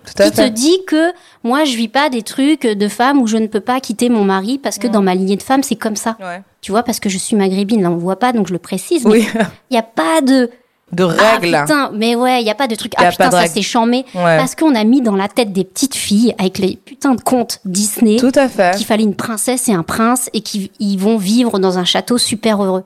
Tout à Qui te dit que moi, je vis pas des trucs de femme où je ne peux pas quitter mon mari parce que dans ma lignée de femme, c'est comme ça. Ouais. Tu vois, parce que je suis maghrébine, là, on voit pas, donc je le précise. Oui, Il y a pas de de Ah, règles. putain, mais ouais, il y a pas de truc. Ah putain, ça c'est chambé. Ouais. Parce qu'on a mis dans la tête des petites filles avec les putains de contes Disney Tout à fait. qu'il fallait une princesse et un prince et qu'ils ils vont vivre dans un château super heureux.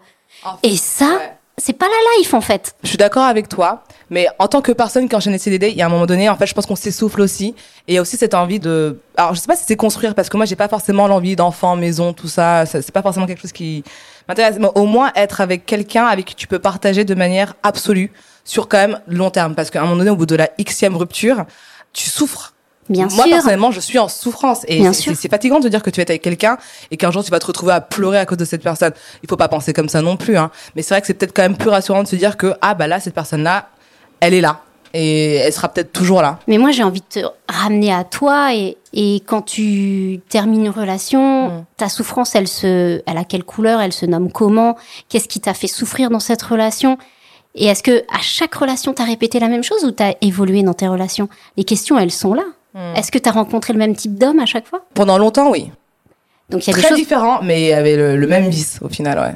Et ça, Ouais. c'est pas la life en fait. Je suis d'accord avec toi, mais en tant que personne qui enchaîne les CDD, il y a un moment donné, en fait, je pense qu'on s'essouffle aussi. Et il y a aussi cette envie de. Alors, je sais pas si c'est construire, parce que moi, j'ai pas forcément l'envie d'enfant, maison, tout ça. ça c'est pas forcément quelque chose qui m'intéresse. Mais au moins, être avec quelqu'un avec qui tu peux partager de manière absolue sur quand même long terme. Parce qu'à un moment donné, au bout de la xème rupture, tu souffres. Bien Moi, sûr. personnellement, je suis en souffrance. Et c'est fatigant de dire que tu es avec quelqu'un et qu'un jour tu vas te retrouver à pleurer à cause de cette personne. Il faut pas penser comme ça non plus, hein. Mais c'est vrai que c'est peut-être quand même plus rassurant de se dire que, ah, bah là, cette personne-là, elle est là. Et elle sera peut-être toujours là. Mais moi, j'ai envie de te ramener à toi et, et quand tu termines une relation, Mm. ta souffrance, elle se, elle a quelle couleur, elle se nomme comment, qu'est-ce qui t'a fait souffrir dans cette relation? Et est-ce que à chaque relation, t'as répété la même chose ou t'as évolué dans tes relations? Les questions, elles sont là. Mm. Est-ce que t'as rencontré le même type d'homme à chaque fois? Pendant longtemps, oui. Donc il y a des Très choses. différent, mais avec le, le même vice, au final, ouais.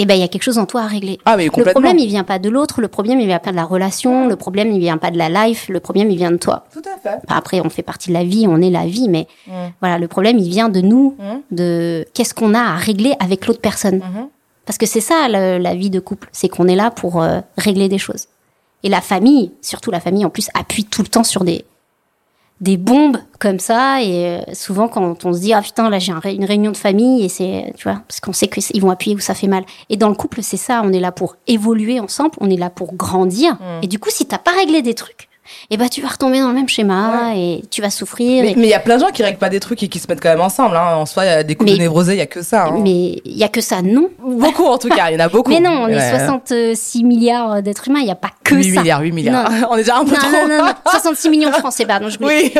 Eh ben, il y a quelque chose en toi à régler. Ah, mais Le problème, il vient pas de l'autre. Le problème, il vient pas de la relation. Le problème, il vient pas de la life. Le problème, il vient de toi. Tout à fait. Après, on fait partie de la vie, on est la vie, mais Mm. voilà, le problème, il vient de nous, Mm. de qu'est-ce qu'on a à régler avec l'autre personne. Mhm. Parce que c'est ça, le- la vie de couple, c'est qu'on est là pour euh, régler des choses. Et la famille, surtout la famille, en plus, appuie tout le temps sur des des bombes comme ça. Et euh, souvent, quand on se dit ah putain, là j'ai une réunion de famille et c'est tu vois parce qu'on sait que c'est- ils vont appuyer où ça fait mal. Et dans le couple, c'est ça. On est là pour évoluer ensemble, on est là pour grandir. Mm. Et du coup, si t'as pas réglé des trucs, et ben tu vas retomber dans le même schéma et tu vas souffrir. Mais et- il y a plein de gens qui règlent pas des trucs et qui se mettent quand même ensemble. Hein. En soi, il y a des couples Mais- de névrosés, il y a que ça. Hein. Mais il y a que ça, non. Beaucoup, en tout cas. Il y en a beaucoup. Mais non, on est Ouais. 66 milliards d'êtres humains, il n'y a pas que 8 ça. milliards, 8 milliards. Non. on est déjà un peu Non, trop. non, non, non, 66 millions de Français, pardon, je. Oui.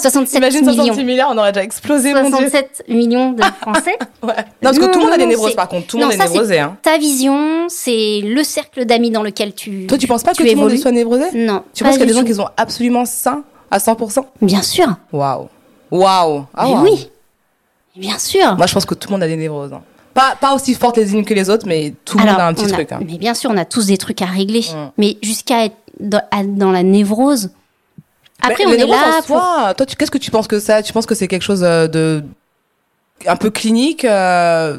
67 Imagine 66 millions. milliards, on aurait déjà explosé, mon dieu. 67 millions de Français. Ouais. Non, parce que tout le monde a des névroses, par contre. Tout le monde est névrosé, hein. Ta vision, c'est le cercle d'amis dans lequel tu. Toi, tu penses pas que tout le monde soit névrosé? Non. Tu penses qu'il y a du des gens tout. qui sont absolument sains à 100% Bien sûr. Waouh. Waouh. Ah, Mais waouh. oui. Bien sûr. Moi, je pense que tout le monde a des névroses. hein. Pas, pas aussi fortes les unes que les autres, mais tout le monde a un petit truc. hein. Mais bien sûr, on a tous des trucs à régler. Mm. Mais jusqu'à être dans, à- dans la névrose. Après, Mais on est là en pour... soi, toi, qu'est-ce que tu penses que ça? Tu penses que c'est quelque chose euh, de un peu clinique euh,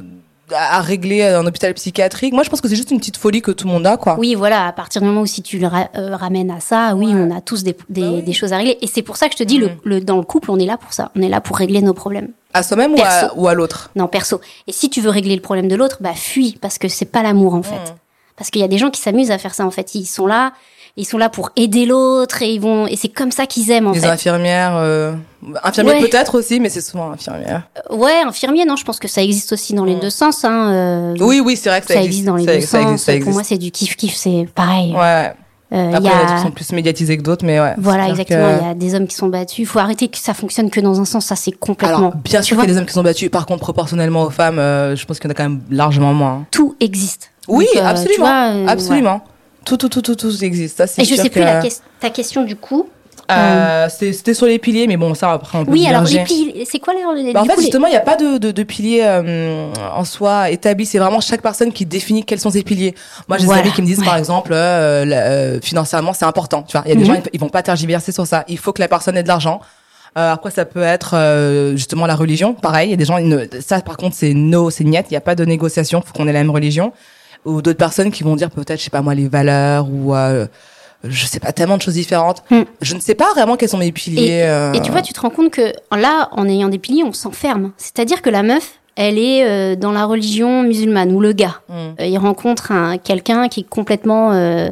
à régler en hôpital psychiatrique Moi, je pense que c'est juste une petite folie que tout le monde a, quoi. Oui, voilà, à partir du moment où si tu le ra- euh, ramènes à ça, oui, Ouais. on a tous des, des, Bah oui. des choses à régler. Et c'est pour ça que je te dis, le, Mhm. le- dans le couple, on est là pour ça. On est là pour régler nos problèmes. À soi-même ou à, l'autre? Non, perso. Et si tu veux régler le problème de l'autre, bah fuis, parce que c'est pas l'amour, en fait. Mhm. Parce qu'il y a des gens qui s'amusent à faire ça, en fait. Ils sont là, ils sont là pour aider l'autre, et ils vont, et c'est comme ça qu'ils aiment, en Les fait. infirmières, euh, infirmières Ouais. peut-être aussi, mais c'est souvent infirmières. Euh, Ouais, infirmier, non, je pense que ça existe aussi dans les Mhm. deux sens, hein. euh, Oui, oui, c'est vrai que ça, ça existe dans les ça, deux ça sens. existe, Pour moi, c'est du kiff-kiff, c'est pareil. Ouais. Euh, Après, y il y a des a... trucs qui sont plus médiatisés que d'autres, mais ouais. Voilà, exactement. que- Il y a des hommes qui sont battus. Il faut arrêter que ça fonctionne que dans un sens. Ça, c'est complètement. Alors, bien sûr qu'il y a des hommes qui sont battus. Par contre, proportionnellement aux femmes, je pense qu'il y en a quand même largement moins. Tout existe. Oui, Donc, absolument. vois, absolument. Tout, tout, tout, tout, tout existe. Ça, Et je sûr sais plus que- la ques- ta question du coup. Euh, c'était c'était sur les piliers, mais bon, ça, après, on peut Oui, alors les piliers, c'est quoi les, Bah, en fait, coup, justement, il n'y a pas de, de, de piliers euh, en soi établis. C'est vraiment chaque personne qui définit quels sont ses piliers. Moi, j'ai Voilà, des amis qui me disent, ouais. par exemple, euh, euh, financièrement, c'est important. Tu vois, il y a des Mhm. gens, ils, ils vont pas tergiverser sur ça. Il faut que la personne ait de l'argent. Euh, après, ça peut être euh, justement la religion. Pareil, il y a des gens, ils ne- ça, par contre, c'est no, c'est niet. Il n'y a pas de négociation. faut qu'on ait la même religion. Ou d'autres personnes qui vont dire peut-être, je sais pas moi, les valeurs ou euh, je sais pas tellement de choses différentes. Mm. Je ne sais pas vraiment quels sont mes piliers. euh, Et tu vois, tu te rends compte que là, en ayant des piliers, on s'enferme. C'est-à-dire que la meuf, elle est euh, dans la religion musulmane ou le gars, Mm. euh, il rencontre un quelqu'un qui est complètement euh,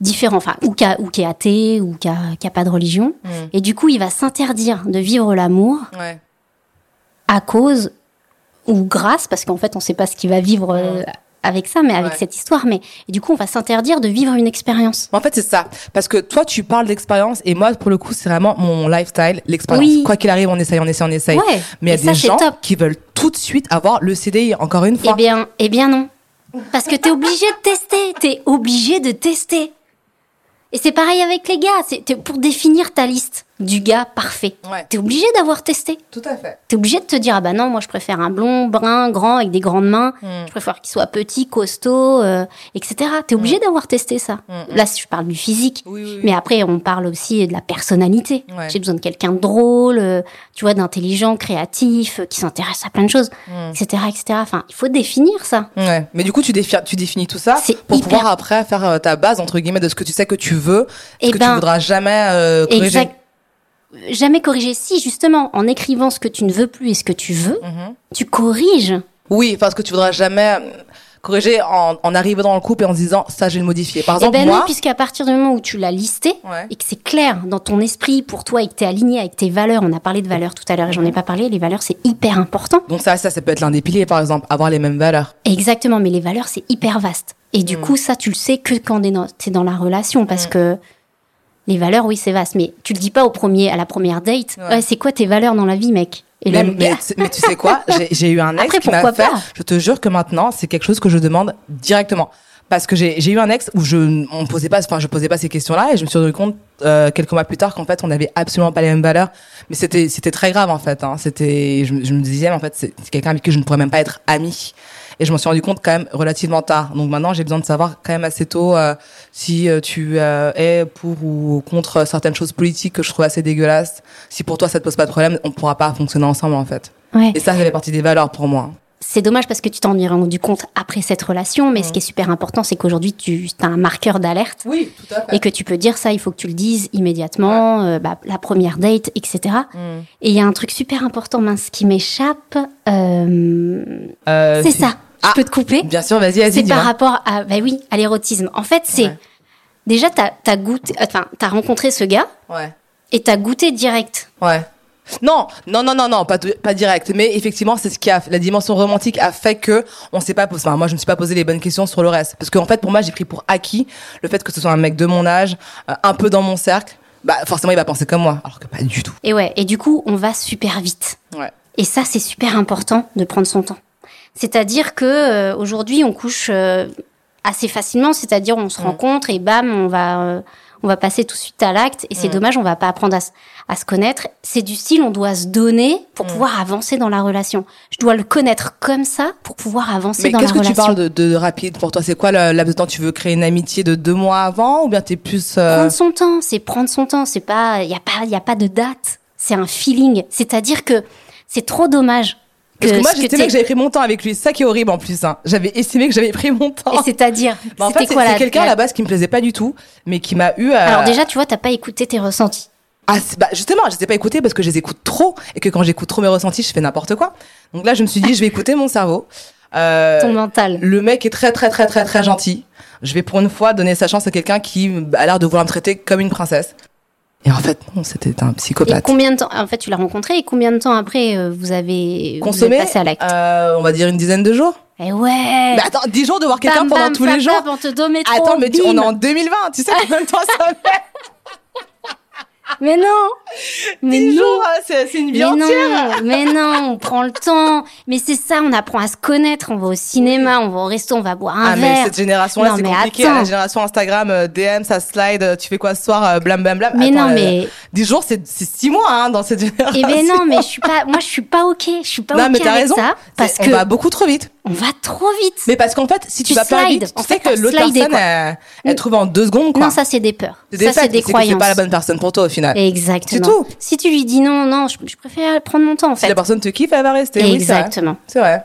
différent, enfin, ou qui, a- ou qui est athée ou qui a, qui a pas de religion. Mm. Et du coup, il va s'interdire de vivre l'amour Ouais. à cause ou grâce, parce qu'en fait, on sait pas ce qu'il va vivre euh, avec ça, mais avec Ouais. cette histoire. Mais et du coup, on va s'interdire de vivre une expérience. En fait, c'est ça. Parce que toi, tu parles d'expérience et moi, pour le coup, c'est vraiment mon lifestyle, l'expérience. Oui. Quoi qu'il arrive, on essaye, on essaye, on essaye. Ouais. Mais il y a ça, des gens top. qui veulent tout de suite avoir le CDI, encore une Eh fois. bien, eh bien non. Parce que t'es obligé de tester. T'es obligé de tester. Et c'est pareil avec les gars. C'est pour définir ta liste du gars parfait. Ouais. T'es obligé d'avoir testé. Tout à fait. T'es obligé de te dire ah bah non moi je préfère un blond brun grand avec des grandes mains. Mm. Je préfère qu'il soit petit, costaud, euh, etc. T'es obligé d'avoir testé ça. Mm. Là je parle du physique. Oui, oui, oui. Mais après, on parle aussi de la personnalité. Ouais. J'ai besoin de quelqu'un de drôle, euh, tu vois, d'intelligent, créatif, euh, qui s'intéresse à plein de choses, etc., etc. Enfin, il faut définir ça. Ouais. Mais du coup, tu, défi- tu définis tout ça pour hyper- pouvoir après faire euh, ta base, entre guillemets, de ce que tu sais que tu veux, ce Eh que tu ben, voudras jamais euh, corriger. Exact. Jamais corriger. Si, justement, en écrivant ce que tu ne veux plus et ce que tu veux, Mhm. tu corriges. Oui, parce que tu voudras jamais corriger en, en arrivant dans le couple et en se disant, ça, je vais le modifier. Par Eh exemple, ben moi... non, puisqu'à partir du moment où tu l'as listé, Ouais. et que c'est clair dans ton esprit pour toi et que tu es aligné avec tes valeurs, on a parlé de valeurs tout à l'heure et j'en ai pas parlé, les valeurs c'est hyper important. Donc ça, ça, ça peut être l'un des piliers, par exemple, avoir les mêmes valeurs. Exactement, mais les valeurs, c'est hyper vaste. Et Mm. du coup, ça, tu le sais que quand t'es dans, t'es dans la relation, parce que les valeurs, oui, c'est vaste. Mais tu le dis pas au premier, à la première date. Ouais. Ouais, c'est quoi tes valeurs dans la vie, mec? Et là, mais, mais tu- mais tu sais quoi? J'ai eu un ex Après, qui m'a pourquoi fait. pas? Je te jure que maintenant, c'est quelque chose que je demande directement. Parce que j'ai eu un ex où je on posait pas, enfin je posais pas ces questions-là et je me suis rendu compte euh, quelques mois plus tard qu'en fait on avait absolument pas les mêmes valeurs. Mais c'était c'était très grave en fait. Hein. C'était je, me- je me disais en fait c'est c'est quelqu'un avec qui je ne pourrais même pas être amie. Et je m'en suis rendu compte quand même relativement tard. Donc maintenant j'ai besoin de savoir quand même assez tôt euh, si euh, tu euh, es pour ou contre certaines choses politiques que je trouve assez dégueulasses. Si pour toi ça te pose pas de problème, on pourra pas fonctionner ensemble en fait. ouais. Et ça, ça fait partie des valeurs pour moi. C'est dommage parce que tu t'en es rendu compte après cette relation, mais ce qui est super important, c'est qu'aujourd'hui, tu as un marqueur d'alerte. Oui, tout à Et que tu peux dire ça, il faut que tu le dises immédiatement, euh, bah, la première date, etc. Et il y a un truc super important, mince, qui m'échappe. euh, Euh, c'est ça. Ah. Je peux te couper? Bien sûr, vas-y, vas-y, C'est par rapport à, bah oui, à l'érotisme. En fait, c'est Ouais. déjà t'as as goûté, enfin t'as rencontré ce gars Ouais, et t'as goûté direct. ouais. Non, non, non, non, non, pas, pas direct. Mais effectivement, c'est ce qui a, la dimension romantique a fait que on s'est pas posé, enfin, moi, je me suis pas posé les bonnes questions sur le reste. Parce qu'en fait, pour moi, j'ai pris pour acquis le fait que ce soit un mec de mon âge, euh, un peu dans mon cercle. Bah, forcément, il va penser comme moi. Alors que pas du tout. Et ouais. Et du coup, on va super vite. Ouais. Et ça, c'est super important de prendre son temps. C'est-à-dire que euh, aujourd'hui, on couche euh, assez facilement. C'est-à-dire, on se rencontre et bam, on va, on va passer tout de suite à l'acte et c'est Mm. dommage, on va pas apprendre à, se- à se connaître. C'est du style, on doit se donner pour Mm. pouvoir avancer dans la relation. Je dois le connaître comme ça pour pouvoir avancer Mais dans la qu'est-ce que tu relation. parles de, de rapide pour toi? C'est quoi le laps de temps Tu veux créer une amitié de deux mois avant ou bien t'es plus euh, Prendre son temps, c'est prendre son temps. C'est pas, il y a pas, il y a pas de date. C'est un feeling. C'est-à-dire que c'est trop dommage. Parce que moi, ce j'estimais que j'avais pris mon temps avec lui. C'est ça qui est horrible en plus. Hein. J'avais estimé que j'avais pris mon temps. C'est-à-dire, Bah, en fait, c'est quelqu'un à la- base qui me plaisait pas du tout, mais qui m'a eu. euh, Alors déjà, tu vois, t'as pas écouté tes ressentis. Ah, bah, justement, je les ai pas écoutés parce que je les écoute trop et que quand j'écoute trop mes ressentis, je fais n'importe quoi. Donc là, je me suis dit, je vais écouter mon cerveau. Euh, Ton mental. le mec est très très très très très gentil. Je vais pour une fois donner sa chance à quelqu'un qui a l'air de vouloir me traiter comme une princesse. Et en fait, non, c'était un Et psychopathe. combien de temps En fait, tu l'as rencontré et combien de temps après euh, vous avez Consommé, passé à l'acte euh, on va dire une dizaine de jours. Eh ouais. Mais attends, 10 jours de voir quelqu'un pendant bam, tous les jours. Attends, mais tu- on est en 2020, tu sais combien de temps ça fait Mais non. Mais 10 non. hein, c'est une vie Mais entière. non, mais non, on prend le temps. Mais c'est ça, on apprend à se connaître. On va au cinéma, on va au resto, on va boire un Ah mais verre. cette génération-là, c'est mais compliqué. attends. La génération Instagram, euh, DM, ça slide, euh, tu fais quoi ce soir, euh, blam blam blam. Mais Attends, non, euh, mais 10 jours, c'est 6 mois hein, dans cette génération. eh ben non, mais je suis pas, moi je suis pas ok, je suis pas Non, ok mais t'as avec raison. ça parce que on va beaucoup trop vite. On va trop vite. Mais parce qu'en fait, si tu, Tu vas pas vite, tu En sais fait, que l'autre personne, elle, elle trouve en deux secondes, quoi. Non, ça c'est des peurs. c'est Ça des c'est faits, des c'est que c'est croyances. pas la bonne personne pour toi au final. Exactement. C'est tout. Si tu lui dis non, non, je, je préfère prendre mon temps en Si fait. la personne te kiffe, elle va rester. Oui, c'est vrai. Exactement. C'est vrai.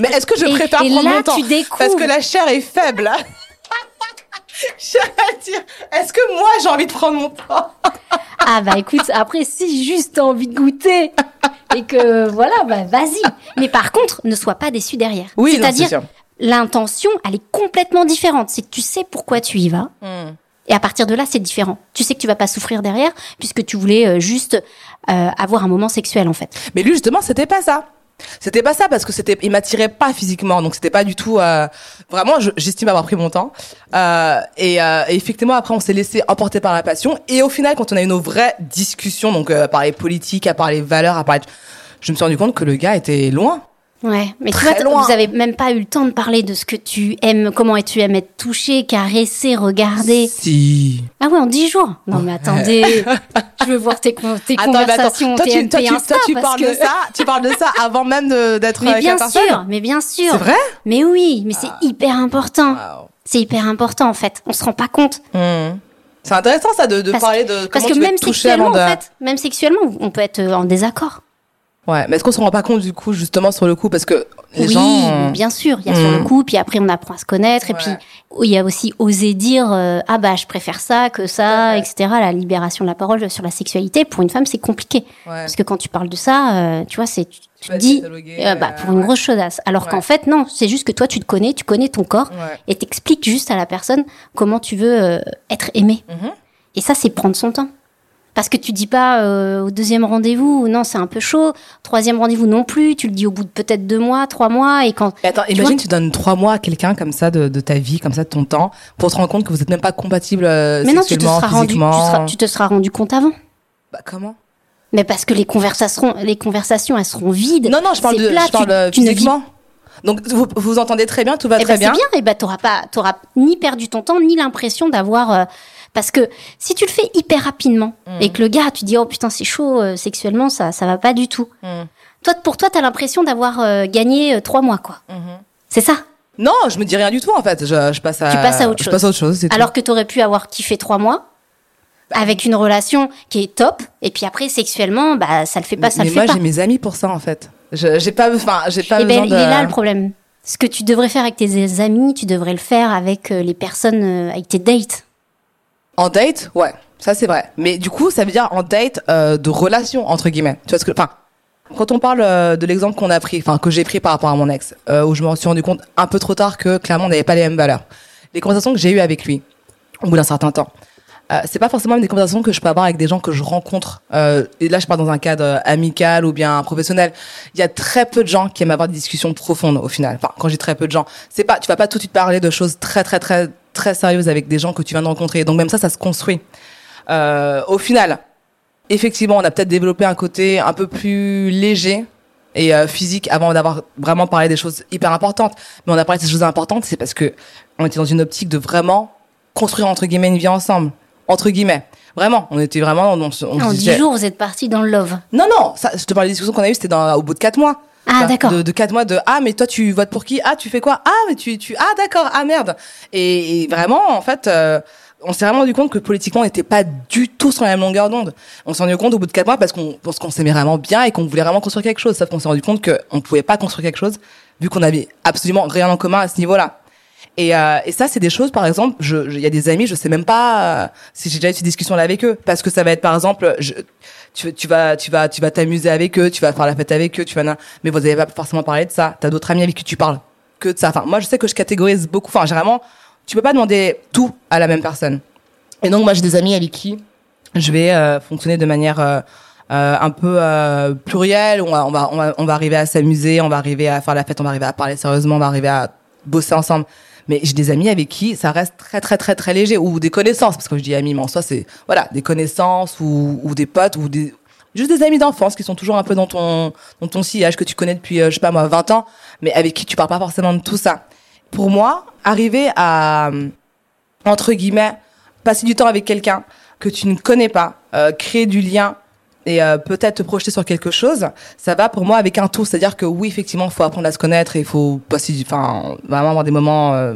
Mais est-ce que je Et- préfère et prendre là, mon temps tu découvres. Parce que la chair est faible. hein. J'allais dire, est-ce que moi j'ai envie de prendre mon temps Ah bah écoute, après si juste t'as envie de goûter et que voilà, bah vas-y. Mais par contre, ne sois pas déçu derrière. Oui, C'est-à-dire l'intention, elle est complètement différente. C'est que tu sais pourquoi tu y vas. Hmm. Et à partir de là, c'est différent. Tu sais que tu vas pas souffrir derrière, puisque tu voulais euh, juste euh, avoir un moment sexuel en fait. Mais lui justement, c'était pas ça. C'était pas ça parce que c'était, il m'attirait pas physiquement, donc c'était pas du tout. euh, vraiment, je- j'estime avoir pris mon temps. Euh, et, euh, et effectivement, après, on s'est laissé emporter par la passion. Et au final, quand on a eu nos vraies discussions, donc euh, à parler politique, à parler valeurs, à parler, je me suis rendu compte que le gars était loin. Ouais, mais tu Très vois, t- loin. vous avez même pas eu le temps de parler de ce que tu aimes, comment tu aimes être touché, caressé, regardé. Si. Ah ouais, en 10 jours. Non mais attendez, je veux voir tes, con- tes Attends, conversations Toi, tu, toi, tu, Insta, toi, tu parce parles que... de ça, tu parles de ça avant même de- d'être avec bien la personne. sûr, mais bien sûr. C'est vrai? Mais oui, mais c'est hyper important. C'est hyper important en fait. On se rend pas compte. Hmm. C'est intéressant ça de, de Parce- parler de Parce comment que tu même sexuellement, avant de. en fait, même sexuellement, on peut être euh, en désaccord. Ouais, mais est-ce qu'on se rend pas compte du coup justement sur le coup parce que les oui, gens. bien sûr, il y a sur Hmm. le coup, puis après on apprend à se connaître, et puis il y a aussi oser dire euh, ah bah je préfère ça que ça, etc. La libération de la parole sur la sexualité pour une femme c'est compliqué Ouais. parce que quand tu parles de ça, euh, tu vois c'est tu, te dis euh, bah, pour une grosse chaudasse, alors qu'en fait non, c'est juste que toi tu te connais, tu connais ton corps et t'expliques juste à la personne comment tu veux être aimé. Mhm. Et ça, c'est prendre son temps. Parce que tu dis pas euh, au deuxième rendez-vous, non, c'est un peu chaud. Troisième rendez-vous non plus. Tu le dis au bout de peut-être deux mois, trois mois, et quand Mais attends, imagine tu donnes trois mois à quelqu'un comme ça de, de ta vie, comme ça de ton temps, pour te rendre compte que vous êtes même pas compatible euh, mais non, tu te seras rendu, tu, seras- tu te seras rendu compte avant. Bah comment? Mais parce que les conversations, les conversations, elles seront vides. Non, non, je parle de, plat, je parle tu- tu vis- physiquement. Donc vous vous entendez très bien, tout va Eh très ben, bien. c'est bien. Et ben t'auras pas, t'auras ni perdu ton temps, ni l'impression d'avoir. euh, parce que si tu le fais hyper rapidement Mm. et que le gars, tu dis oh putain c'est chaud euh, sexuellement, ça, ça va pas du tout. Mm. Toi, pour toi, t'as l'impression d'avoir euh, gagné euh, trois mois, quoi. Mhm. C'est ça? Non, je me dis rien du tout en fait. Je, je passe à. Tu passes à autre je chose. passe à autre chose. c'est tout. Alors que t'aurais pu avoir kiffé trois mois avec une relation qui est top, et puis après sexuellement, bah ça le fait pas, ça mais le moi fait pas. j'ai mes amis pour ça en fait. J'ai pas, enfin j'ai pas Et besoin ben, de. il est là le problème. Ce que tu devrais faire avec tes amis, tu devrais le faire avec les personnes, avec tes dates. En date, ouais, ça c'est vrai. Mais du coup, ça veut dire en date euh, de relation entre guillemets. Tu vois ce que, enfin, quand on parle euh, de l'exemple qu'on a pris, enfin que j'ai pris par rapport à mon ex, euh, où je me suis rendu compte un peu trop tard que clairement on n'avait pas les mêmes valeurs. Les conversations que j'ai eues avec lui, au bout d'un certain temps, euh, c'est pas forcément des conversations que je peux avoir avec des gens que je rencontre. Euh, et là, je parle dans un cadre euh, amical ou bien professionnel. Il y a très peu de gens qui aiment avoir des discussions profondes au final. Enfin, quand j'ai très peu de gens, c'est pas, tu vas pas tout de suite parler de choses très très très très sérieuses avec des gens que tu viens de rencontrer. Donc même ça, ça se construit. Euh, au final, effectivement, on a peut-être développé un côté un peu plus léger et euh, physique avant d'avoir vraiment parlé des choses hyper importantes. Mais on a parlé de ces choses importantes, c'est parce que on était dans une optique de vraiment construire entre guillemets une vie ensemble. entre guillemets. Vraiment, on était vraiment, on, En 10 jours, vous êtes partis dans le love. Non, non, ça, je te parle des discussions qu'on a eues, c'était au bout de quatre mois. Ah, Enfin, d'accord. De, de quatre mois de ah mais toi tu votes pour qui? Ah tu fais quoi? Ah mais tu tu ah d'accord ah merde. Et, et vraiment en fait euh, on s'est vraiment rendu compte que politiquement on n'était pas du tout sur la même longueur d'onde. On s'est rendu compte au bout de quatre mois parce qu'on parce qu'on s'aimait vraiment bien et qu'on voulait vraiment construire quelque chose. Sauf qu'on s'est rendu compte que on pouvait pas construire quelque chose vu qu'on avait absolument rien en commun à ce niveau là et, euh, et ça, c'est des choses, par exemple, il y a des amis, je sais même pas euh, si j'ai déjà eu cette discussion-là avec eux, parce que ça va être, par exemple, tu, vas, tu vas, tu vas t'amuser avec eux, tu vas faire la fête avec eux, tu vas, mais vous n'avez pas forcément parlé de ça. T'as d'autres amis avec qui tu parles que de ça. Enfin, moi, je sais que je catégorise beaucoup. Enfin, généralement, tu peux pas demander tout à la même personne. Et donc, moi, j'ai des amis avec qui je vais euh, fonctionner de manière un peu euh, on va, on va, on va arriver à s'amuser, on va arriver à faire la fête, on va arriver à parler sérieusement, on va arriver à bosser ensemble. Mais j'ai des amis avec qui ça reste très très très très léger ou des connaissances parce que je dis amis, mais en soi c'est voilà des connaissances ou, ou des potes ou des juste des amis d'enfance qui sont toujours un peu dans ton dans ton sillage que tu connais depuis euh, je sais pas moi 20 ans, mais avec qui tu parles pas forcément de tout ça. Pour moi, arriver à entre guillemets, passer du temps avec quelqu'un que tu ne connais pas, euh, créer du lien et euh, peut-être te projeter sur quelque chose, ça va pour moi avec un tout. C'est-à-dire que oui, effectivement, il faut apprendre à se connaître et il faut passer, enfin, vraiment avoir des moments. euh,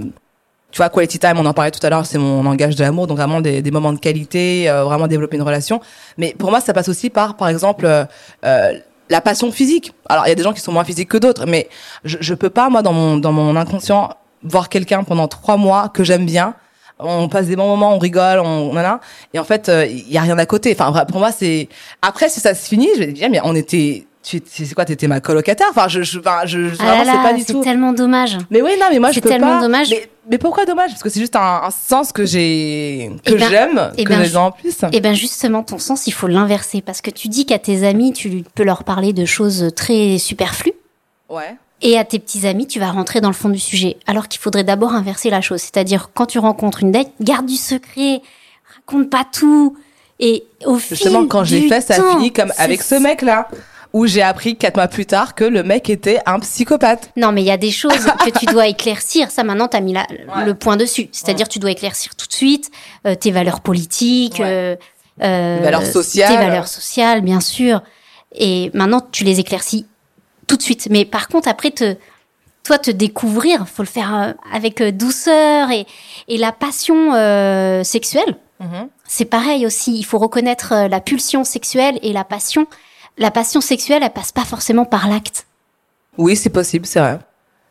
tu vois, quality time, on en parlait tout à l'heure, c'est mon langage de l'amour, donc vraiment des, des moments de qualité, euh, vraiment développer une relation. Mais pour moi, ça passe aussi par, par exemple, euh, euh, la passion physique. Alors, il y a des gens qui sont moins physiques que d'autres, mais je, je peux pas, moi, dans mon, dans mon inconscient, voir quelqu'un pendant trois mois que j'aime bien. On passe des bons moments, on rigole, on, voilà. Et en fait, euh, il y a rien à côté. Enfin, pour moi, c'est. Après, si ça se finit, je vais dire, mais on était. Tu, c'est quoi, t'étais ma colocataire? Enfin, je, je, enfin, je, je- Ah c'est pas du c'est tout. tellement dommage. Mais oui, non, mais moi, je C'est peux tellement pas. dommage. Mais, mais pourquoi dommage? Parce que c'est juste un, un sens que j'ai, que Eh ben- j'aime, eh que ben, gens en plus. Et ben justement, ton sens, il faut l'inverser parce que tu dis qu'à tes amis, tu peux leur parler de choses très superflues. Ouais. Et à tes petits amis, tu vas rentrer dans le fond du sujet. Alors qu'il faudrait d'abord inverser la chose. C'est-à-dire, quand tu rencontres une date, garde du secret, raconte pas tout. Et au Justement, fil quand du fait, ça a temps, fini comme avec ce mec-là, où j'ai appris quatre mois plus tard que le mec était un psychopathe. Non, mais il y a des choses que tu dois éclaircir. Ça, maintenant, tu as mis la- Ouais. le point dessus. C'est-à-dire, tu dois éclaircir tout de suite euh, tes valeurs politiques, Ouais. euh, euh, valeurs sociales. tes valeurs sociales, bien sûr. Et maintenant, tu les éclaircis tout de suite. Mais par contre, après, te, toi, te découvrir, faut le faire euh, avec euh, douceur et, et la passion euh, sexuelle. Mhm. C'est pareil aussi. Il faut reconnaître euh, la pulsion sexuelle et la passion. La passion sexuelle, elle passe pas forcément par l'acte. Oui, c'est possible, c'est vrai.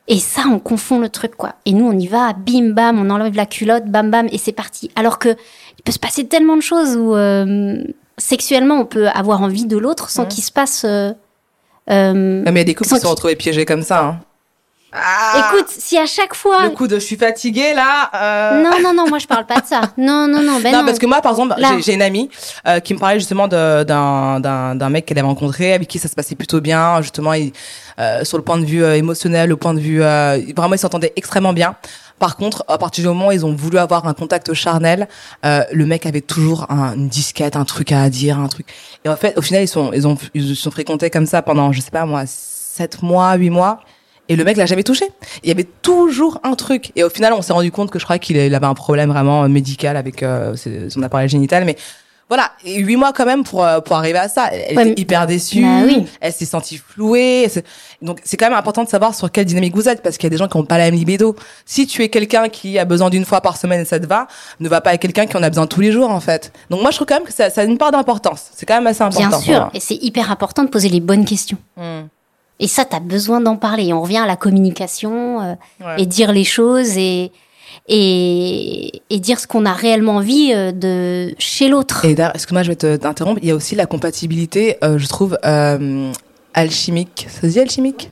Et ça, on confond le truc, quoi. Et nous, on y va, bim, bam, on enlève la culotte, bam, bam, et c'est parti. Alors que il peut se passer tellement de choses où euh, sexuellement, on peut avoir envie de l'autre sans Mhm. qu'il se passe. euh, euh, Non, mais il y a des couples qui se sont retrouvés piégés comme ça. Hein. Ah Écoute, si à chaque fois. le coup de je suis fatiguée là. euh, Non, non, non, moi je parle pas de ça. Non, non, non, ben non, non. parce que moi, par exemple, j'ai- j'ai une amie euh, qui me parlait justement de- d'un d'un d'un mec qu'elle avait rencontré, avec qui ça se passait plutôt bien. Justement, il, euh, sur le point de vue euh, émotionnel, le point de vue euh, vraiment, ils s'entendaient extrêmement bien. Par contre, à partir du moment où ils ont voulu avoir un contact charnel, euh, le mec avait toujours un, une disquette, un truc à dire, un truc. Et en fait, au final, ils sont ils ont ils se sont fréquentés comme ça pendant, je sais pas moi, sept mois, huit mois. Et le mec l'a jamais touché. Il y avait toujours un truc. Et au final, on s'est rendu compte que je crois qu'il il avait un problème vraiment médical avec euh, son appareil génital. Mais voilà, et huit mois quand même pour euh, pour arriver à ça. Elle, Ouais, était hyper déçue. Bah oui. Elle s'est sentie flouée. Donc c'est quand même important de savoir sur quelle dynamique vous êtes parce qu'il y a des gens qui n'ont pas la même libido. Si tu es quelqu'un qui a besoin d'une fois par semaine et ça te va, ne va pas avec quelqu'un qui en a besoin tous les jours en fait. Donc moi je trouve quand même que ça, ça a une part d'importance. C'est quand même assez important. Bien sûr. Et c'est hyper important de poser les bonnes questions. Mm. Et ça, t'as besoin d'en parler. Et on revient à la communication euh, Ouais. et dire les choses et, et, et dire ce qu'on a réellement envie euh, de chez l'autre. Et d'ailleurs, excuse-moi, je vais te- t'interrompre. Il y a aussi la compatibilité, euh, je trouve, euh, alchimique. Ça se dit alchimique?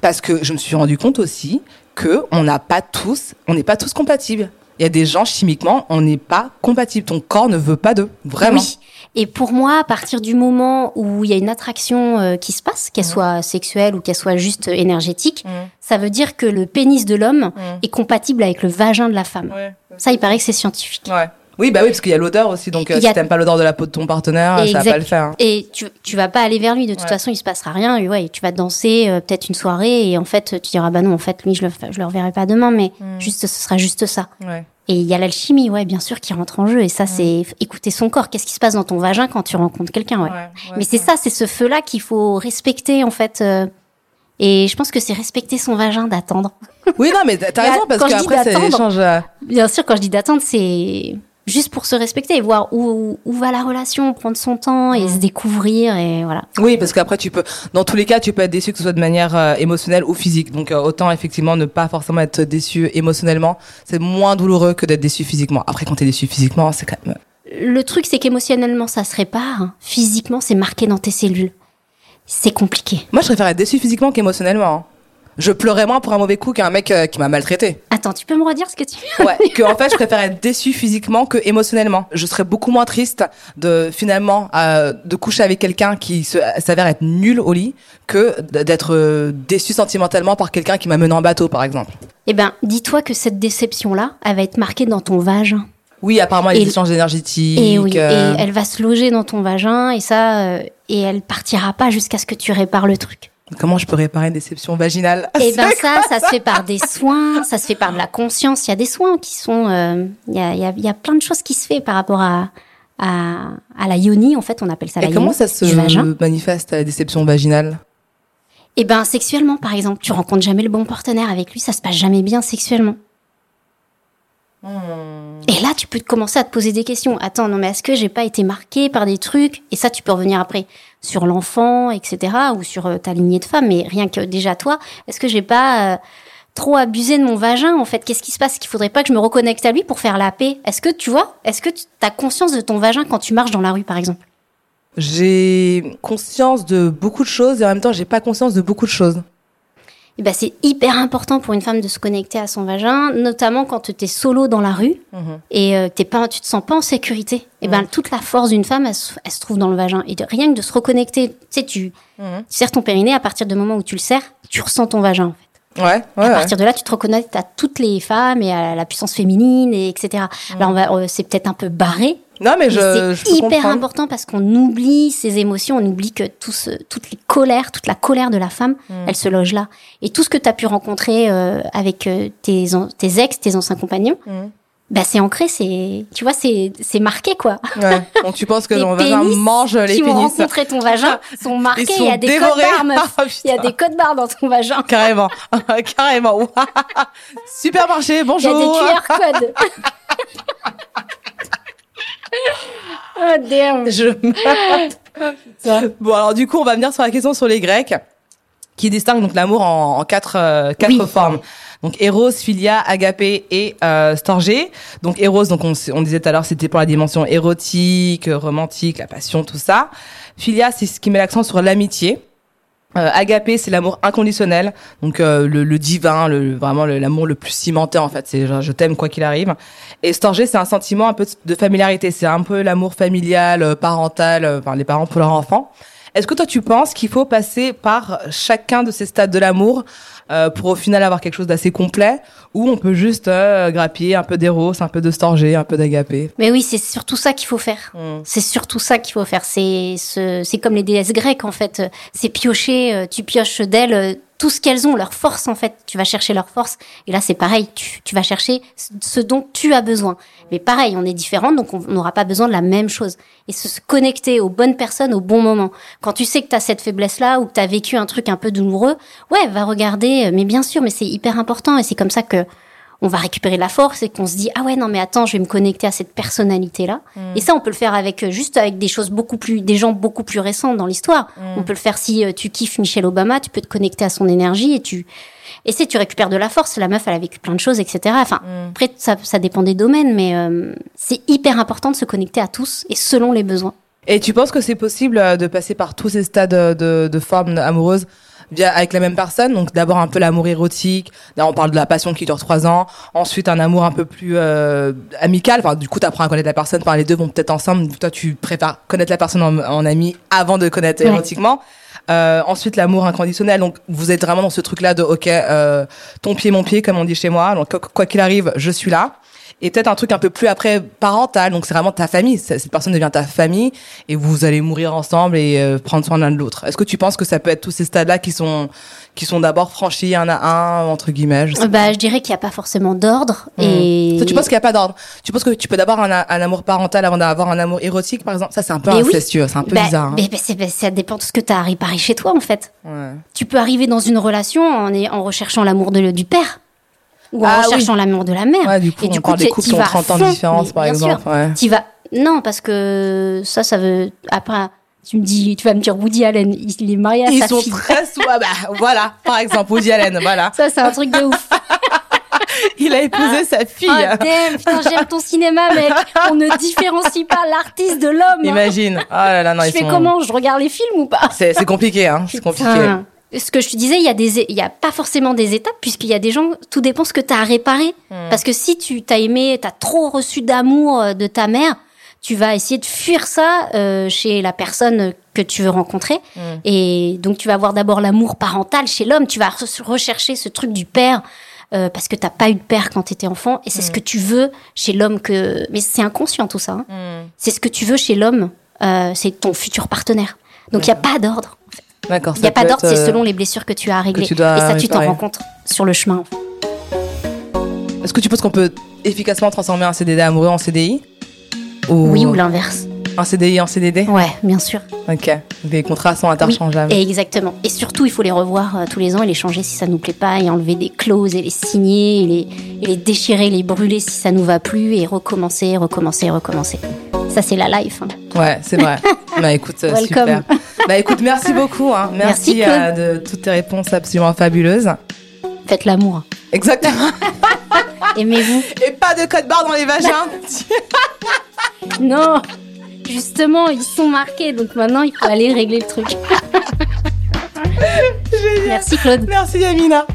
Parce que je me suis rendu compte aussi que on n'a pas tous, on n'est pas tous compatibles. Il y a des gens chimiquement, on n'est pas compatibles. Ton corps ne veut pas d'eux, vraiment. Oui. Et pour moi, à partir du moment où il y a une attraction euh, qui se passe, qu'elle soit sexuelle ou qu'elle soit juste énergétique, Mm. ça veut dire que le pénis de l'homme Mm. est compatible avec le vagin de la femme. Ouais. Ça, il paraît que c'est scientifique. Ouais. Oui, bah oui, parce qu'il y a l'odeur aussi. Donc, euh, a- si t'aimes pas l'odeur de la peau de ton partenaire, ça va Exact. pas le faire. hein. Et tu, tu vas pas aller vers lui. De toute Ouais. façon, il se passera rien. Et ouais, tu vas danser euh, peut-être une soirée et en fait, tu diras bah non, en fait, lui, je le, je le reverrai pas demain, mais Mm. juste, ce sera juste ça. Ouais. Et il y a l'alchimie, ouais, bien sûr, qui rentre en jeu. Et ça, c'est écouter son corps. Qu'est-ce qui se passe dans ton vagin quand tu rencontres quelqu'un, ouais. Mais c'est ça, c'est ce feu-là qu'il faut respecter, en fait. euh, et je pense que c'est respecter son vagin d'attendre. Oui, non, mais t'as raison parce qu'après, l'échange. euh, Bien sûr, quand je dis d'attendre, c'est juste pour se respecter et voir où, où va la relation, prendre son temps et se découvrir et voilà. Oui, parce qu'après, tu peux, dans tous les cas, tu peux être déçu que ce soit de manière euh, émotionnelle ou physique. Donc, euh, autant effectivement ne pas forcément être déçu émotionnellement. C'est moins douloureux que d'être déçu physiquement. Après, quand t'es déçu physiquement, c'est quand même. Le truc, c'est qu'émotionnellement, ça se répare. Physiquement, c'est marqué dans tes cellules. C'est compliqué. Moi, je préfère être déçu physiquement qu'émotionnellement. hein. Je pleurais moins pour un mauvais coup qu'un mec euh, qui m'a maltraité. Attends, tu peux me redire ce que tu... Ouais, que en fait, je préfère être déçu physiquement que émotionnellement. Je serais beaucoup moins triste de finalement euh, de coucher avec quelqu'un qui s'avère être nul au lit que d'être euh, déçu sentimentalement par quelqu'un qui m'a mené en bateau, par exemple. Eh ben, dis-toi que cette déception-là, elle va être marquée dans ton vagin. Oui, apparemment, des échanges énergétiques. Et oui, et elle va se loger dans ton vagin et ça, et elle partira pas jusqu'à ce que tu répares le truc. Comment je peux réparer une déception vaginale Et ben ça, ça se fait par des soins, ça se fait par de la conscience. Il y a des soins qui sont, euh, il y, a, y, a, y a plein de choses qui se fait par rapport à à, à la yoni. En fait, on appelle ça la Et comment yoni ça se vagin. manifeste la déception vaginale? Et ben sexuellement, par exemple, tu rencontres jamais le bon partenaire avec lui, ça se passe jamais bien sexuellement. Et là, tu peux te commencer à te poser des questions. Attends, non mais est-ce que j'ai pas été marquée par des trucs? Et ça, tu peux revenir après sur l'enfant, etc., ou sur euh, ta lignée de femme. Mais rien que déjà toi, est-ce que j'ai pas euh, trop abusé de mon vagin En fait, qu'est-ce qui se passe? Qu'il faudrait pas que je me reconnecte à lui pour faire la paix? Est-ce que tu vois Est-ce que tu as conscience de ton vagin quand tu marches dans la rue, par exemple? J'ai conscience de beaucoup de choses et en même temps, j'ai pas conscience de beaucoup de choses. Eh ben, c'est hyper important pour une femme de se connecter à son vagin, notamment quand tu es solo dans la rue et euh, t'es pas, tu te sens pas en sécurité. Et ben toute la force d'une femme, elle, se- elle se trouve dans le vagin. Et de, rien que de se reconnecter, tu sais, tu, tu serres ton périnée, à partir du moment où tu le serres, tu ressens ton vagin. En fait. Ouais, ouais. À partir de là, tu te reconnectes à toutes les femmes et à la puissance féminine, et etc. Là, on va, euh, c'est peut-être un peu barré, Non, mais mais je, je c'est hyper important parce qu'on oublie ses émotions, on oublie que tout ce- toutes les colères, toute la colère de la femme, Mm. elle se loge là. Et tout ce que tu as pu rencontrer euh, avec euh, tes, ex, tes anciens compagnons, Mm. bah c'est ancré, c'est tu vois, c'est c'est marqué quoi. Ouais. Donc tu penses que mon vagin mange les qui ont pénis rencontré ton vagin sont marqués, il y a des codes barres, meuf. Ah, Il y a des codes barres dans ton vagin. Carrément, carrément. Supermarché, Il y a bonjour. des QR codes. Oh damn. Je... bon alors du coup on va venir sur la question sur les Grecs qui distinguent donc l'amour en, en quatre euh, quatre Oui. formes. Donc Eros, Philia, Agapé et euh, Storgé. Donc Eros, donc on, on disait tout à l'heure, c'était pour la dimension érotique, romantique, la passion, tout ça. Philia, c'est ce qui met l'accent sur l'amitié. Euh, Agapé, c'est l'amour inconditionnel, donc euh, le, le divin, le, vraiment l'amour le plus cimenté en fait. C'est je t'aime quoi qu'il arrive. Et Storgé, c'est un sentiment un peu de familiarité. C'est un peu l'amour familial, euh, parental, euh, enfin les parents pour leurs enfants. Est-ce que toi tu penses qu'il faut passer par chacun de ces stades de l'amour euh, pour au final avoir quelque chose d'assez complet, ou on peut juste euh, grappiller un peu d'éros, un peu de Storgé, un peu d'Agapé? Mais oui, c'est surtout ça qu'il faut faire. Mm. C'est surtout ça qu'il faut faire. C'est ce, c'est comme les déesses grecques en fait. C'est piocher. euh, Tu pioches d'elles euh, tout ce qu'elles ont, leur force en fait. Tu vas chercher leur force. Et là, c'est pareil. Tu, tu vas chercher ce- dont tu as besoin. Mais pareil, on est différentes, donc on n'aura pas besoin de la même chose. Et se se connecter aux bonnes personnes au bon moment. Quand tu sais que tu as cette faiblesse-là ou que tu as vécu un truc un peu douloureux, ouais, va regarder. Mais bien sûr, mais c'est hyper important. Et c'est comme ça que on va récupérer de la force et qu'on se dit ah ouais non mais attends je vais me connecter à cette personnalité là et ça on peut le faire avec euh, juste avec des choses beaucoup plus des gens beaucoup plus récents dans l'histoire. On peut le faire si euh, tu kiffes Michelle Obama tu peux te connecter à son énergie et tu et c'est tu récupères de la force. La meuf elle a vécu plein de choses etc enfin après ça ça dépend des domaines mais euh, c'est hyper important de se connecter à tous et selon les besoins. Et tu penses que c'est possible de passer par tous ces stades de, de formes amoureuses via, avec la même personne. Donc d'abord un peu l'amour érotique, là on parle de la passion qui dure trois ans, ensuite un amour un peu plus euh, amical, enfin du coup tu apprends à connaître la personne, par les deux vont peut-être ensemble, toi tu préfères connaître la personne en, en ami avant de connaître Ouais. érotiquement. Euh, ensuite l'amour inconditionnel, donc vous êtes vraiment dans ce truc-là de ok, euh, ton pied mon pied comme on dit chez moi, donc quoi qu'il arrive je suis là. Et peut-être un truc un peu plus après parental. Donc c'est vraiment ta famille. Cette personne devient ta famille et vous allez mourir ensemble et euh, prendre soin l'un de l'autre. Est-ce que tu penses que ça peut être tous ces stades-là qui sont qui sont d'abord franchis un à un entre guillemets je Bah, je dirais qu'il n'y a pas forcément d'ordre. Hmm. Et tu penses qu'il n'y a pas d'ordre? Tu penses que tu peux d'abord un, un amour parental avant d'avoir un amour érotique, par exemple? Ça, c'est un peu Mais oui. c'est un peu Bah, bizarre. hein. mais- bah, ça dépend de ce que tu as à réparer chez toi, en fait. Ouais. Tu peux arriver dans une relation en, en recherchant l'amour du père ou en Ah oui. recherchant l'amour de la mère. Ouais, du coup, Et on parle des couples qui ont vas à 30 ans de différence, par exemple. Ouais. T'y vas. Non, parce que ça, ça veut. Après, tu me dis, tu vas me dire Woody Allen, il est marié à Ils sa sont fille. très souvent. Bah, voilà, par exemple, Woody Allen, voilà. Ça, c'est un truc de ouf. Il a épousé sa fille. Ah, damn, putain, j'aime ton cinéma, mec. On ne différencie pas l'artiste de l'homme. Imagine. Oh là là, non, Je ils fais sont. comment? Je regarde les films ou pas? C'est compliqué, hein. C'est compliqué. Ce que je te disais, il y a des, il y a pas forcément des étapes puisqu'il y a des gens, tout dépend ce que tu as à réparer. Hmm. Parce que si tu t'as aimé, t'as trop reçu d'amour euh, de ta mère, tu vas essayer de fuir ça euh, chez la personne que tu veux rencontrer. Hmm. Et donc tu vas avoir d'abord l'amour parental chez l'homme. Tu vas re- rechercher ce truc du père. euh, parce que t'as pas eu de père quand t'étais enfant et c'est ce Hmm. que tu veux chez l'homme que mais c'est inconscient tout ça hein. C'est ce que tu veux chez l'homme euh, c'est ton futur partenaire donc il y a pas d'ordre D'accord. il n'y a pas d'ordre, c'est euh, selon les blessures que tu as à régler. et ça, tu t'en rends compte sur le chemin. Est-ce que tu penses qu'on peut efficacement transformer un CDD amoureux en CDI ou... Oui, ou l'inverse. Un CDI en CDD Ouais, bien sûr. Ok. Les contrats sont interchangeables. Exactement. Et surtout, il faut les revoir euh, tous les ans et les changer si ça nous plaît pas, et enlever des clauses et les signer, et les, et les déchirer, les brûler si ça nous va plus, et recommencer, recommencer, recommencer. Ça, c'est la life. hein. Ouais, c'est vrai. bah écoute, euh, Welcome. super. Bah écoute, merci beaucoup. Hein. Merci, euh, de toutes tes réponses absolument fabuleuses. Faites l'amour. Exactement. Aimez-vous. Et pas de code barre dans les vagins. non Justement, ils sont marqués, donc maintenant, il faut aller régler le truc. Merci, Claude. Merci Yamina.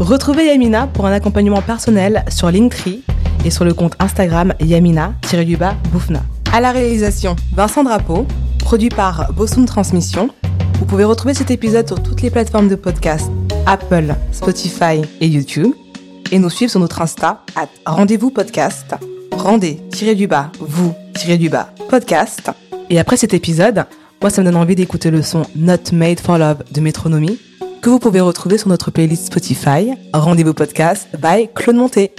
Retrouvez Yamina pour un accompagnement personnel sur Linktree et sur le compte Instagram Yamina-Boufna. À la réalisation, Vincent Drapeau, produit par Bosoum Transmission. Vous pouvez retrouver cet épisode sur toutes les plateformes de podcast Apple, Spotify et YouTube et nous suivre sur notre Insta rendez-vous podcast, rendez-du-bas, vous-du-bas podcast. Et après cet épisode, moi ça me donne envie d'écouter le son Not Made for Love de Métronomie que vous pouvez retrouver sur notre playlist Spotify Rendez-vous podcast by Claude Monté.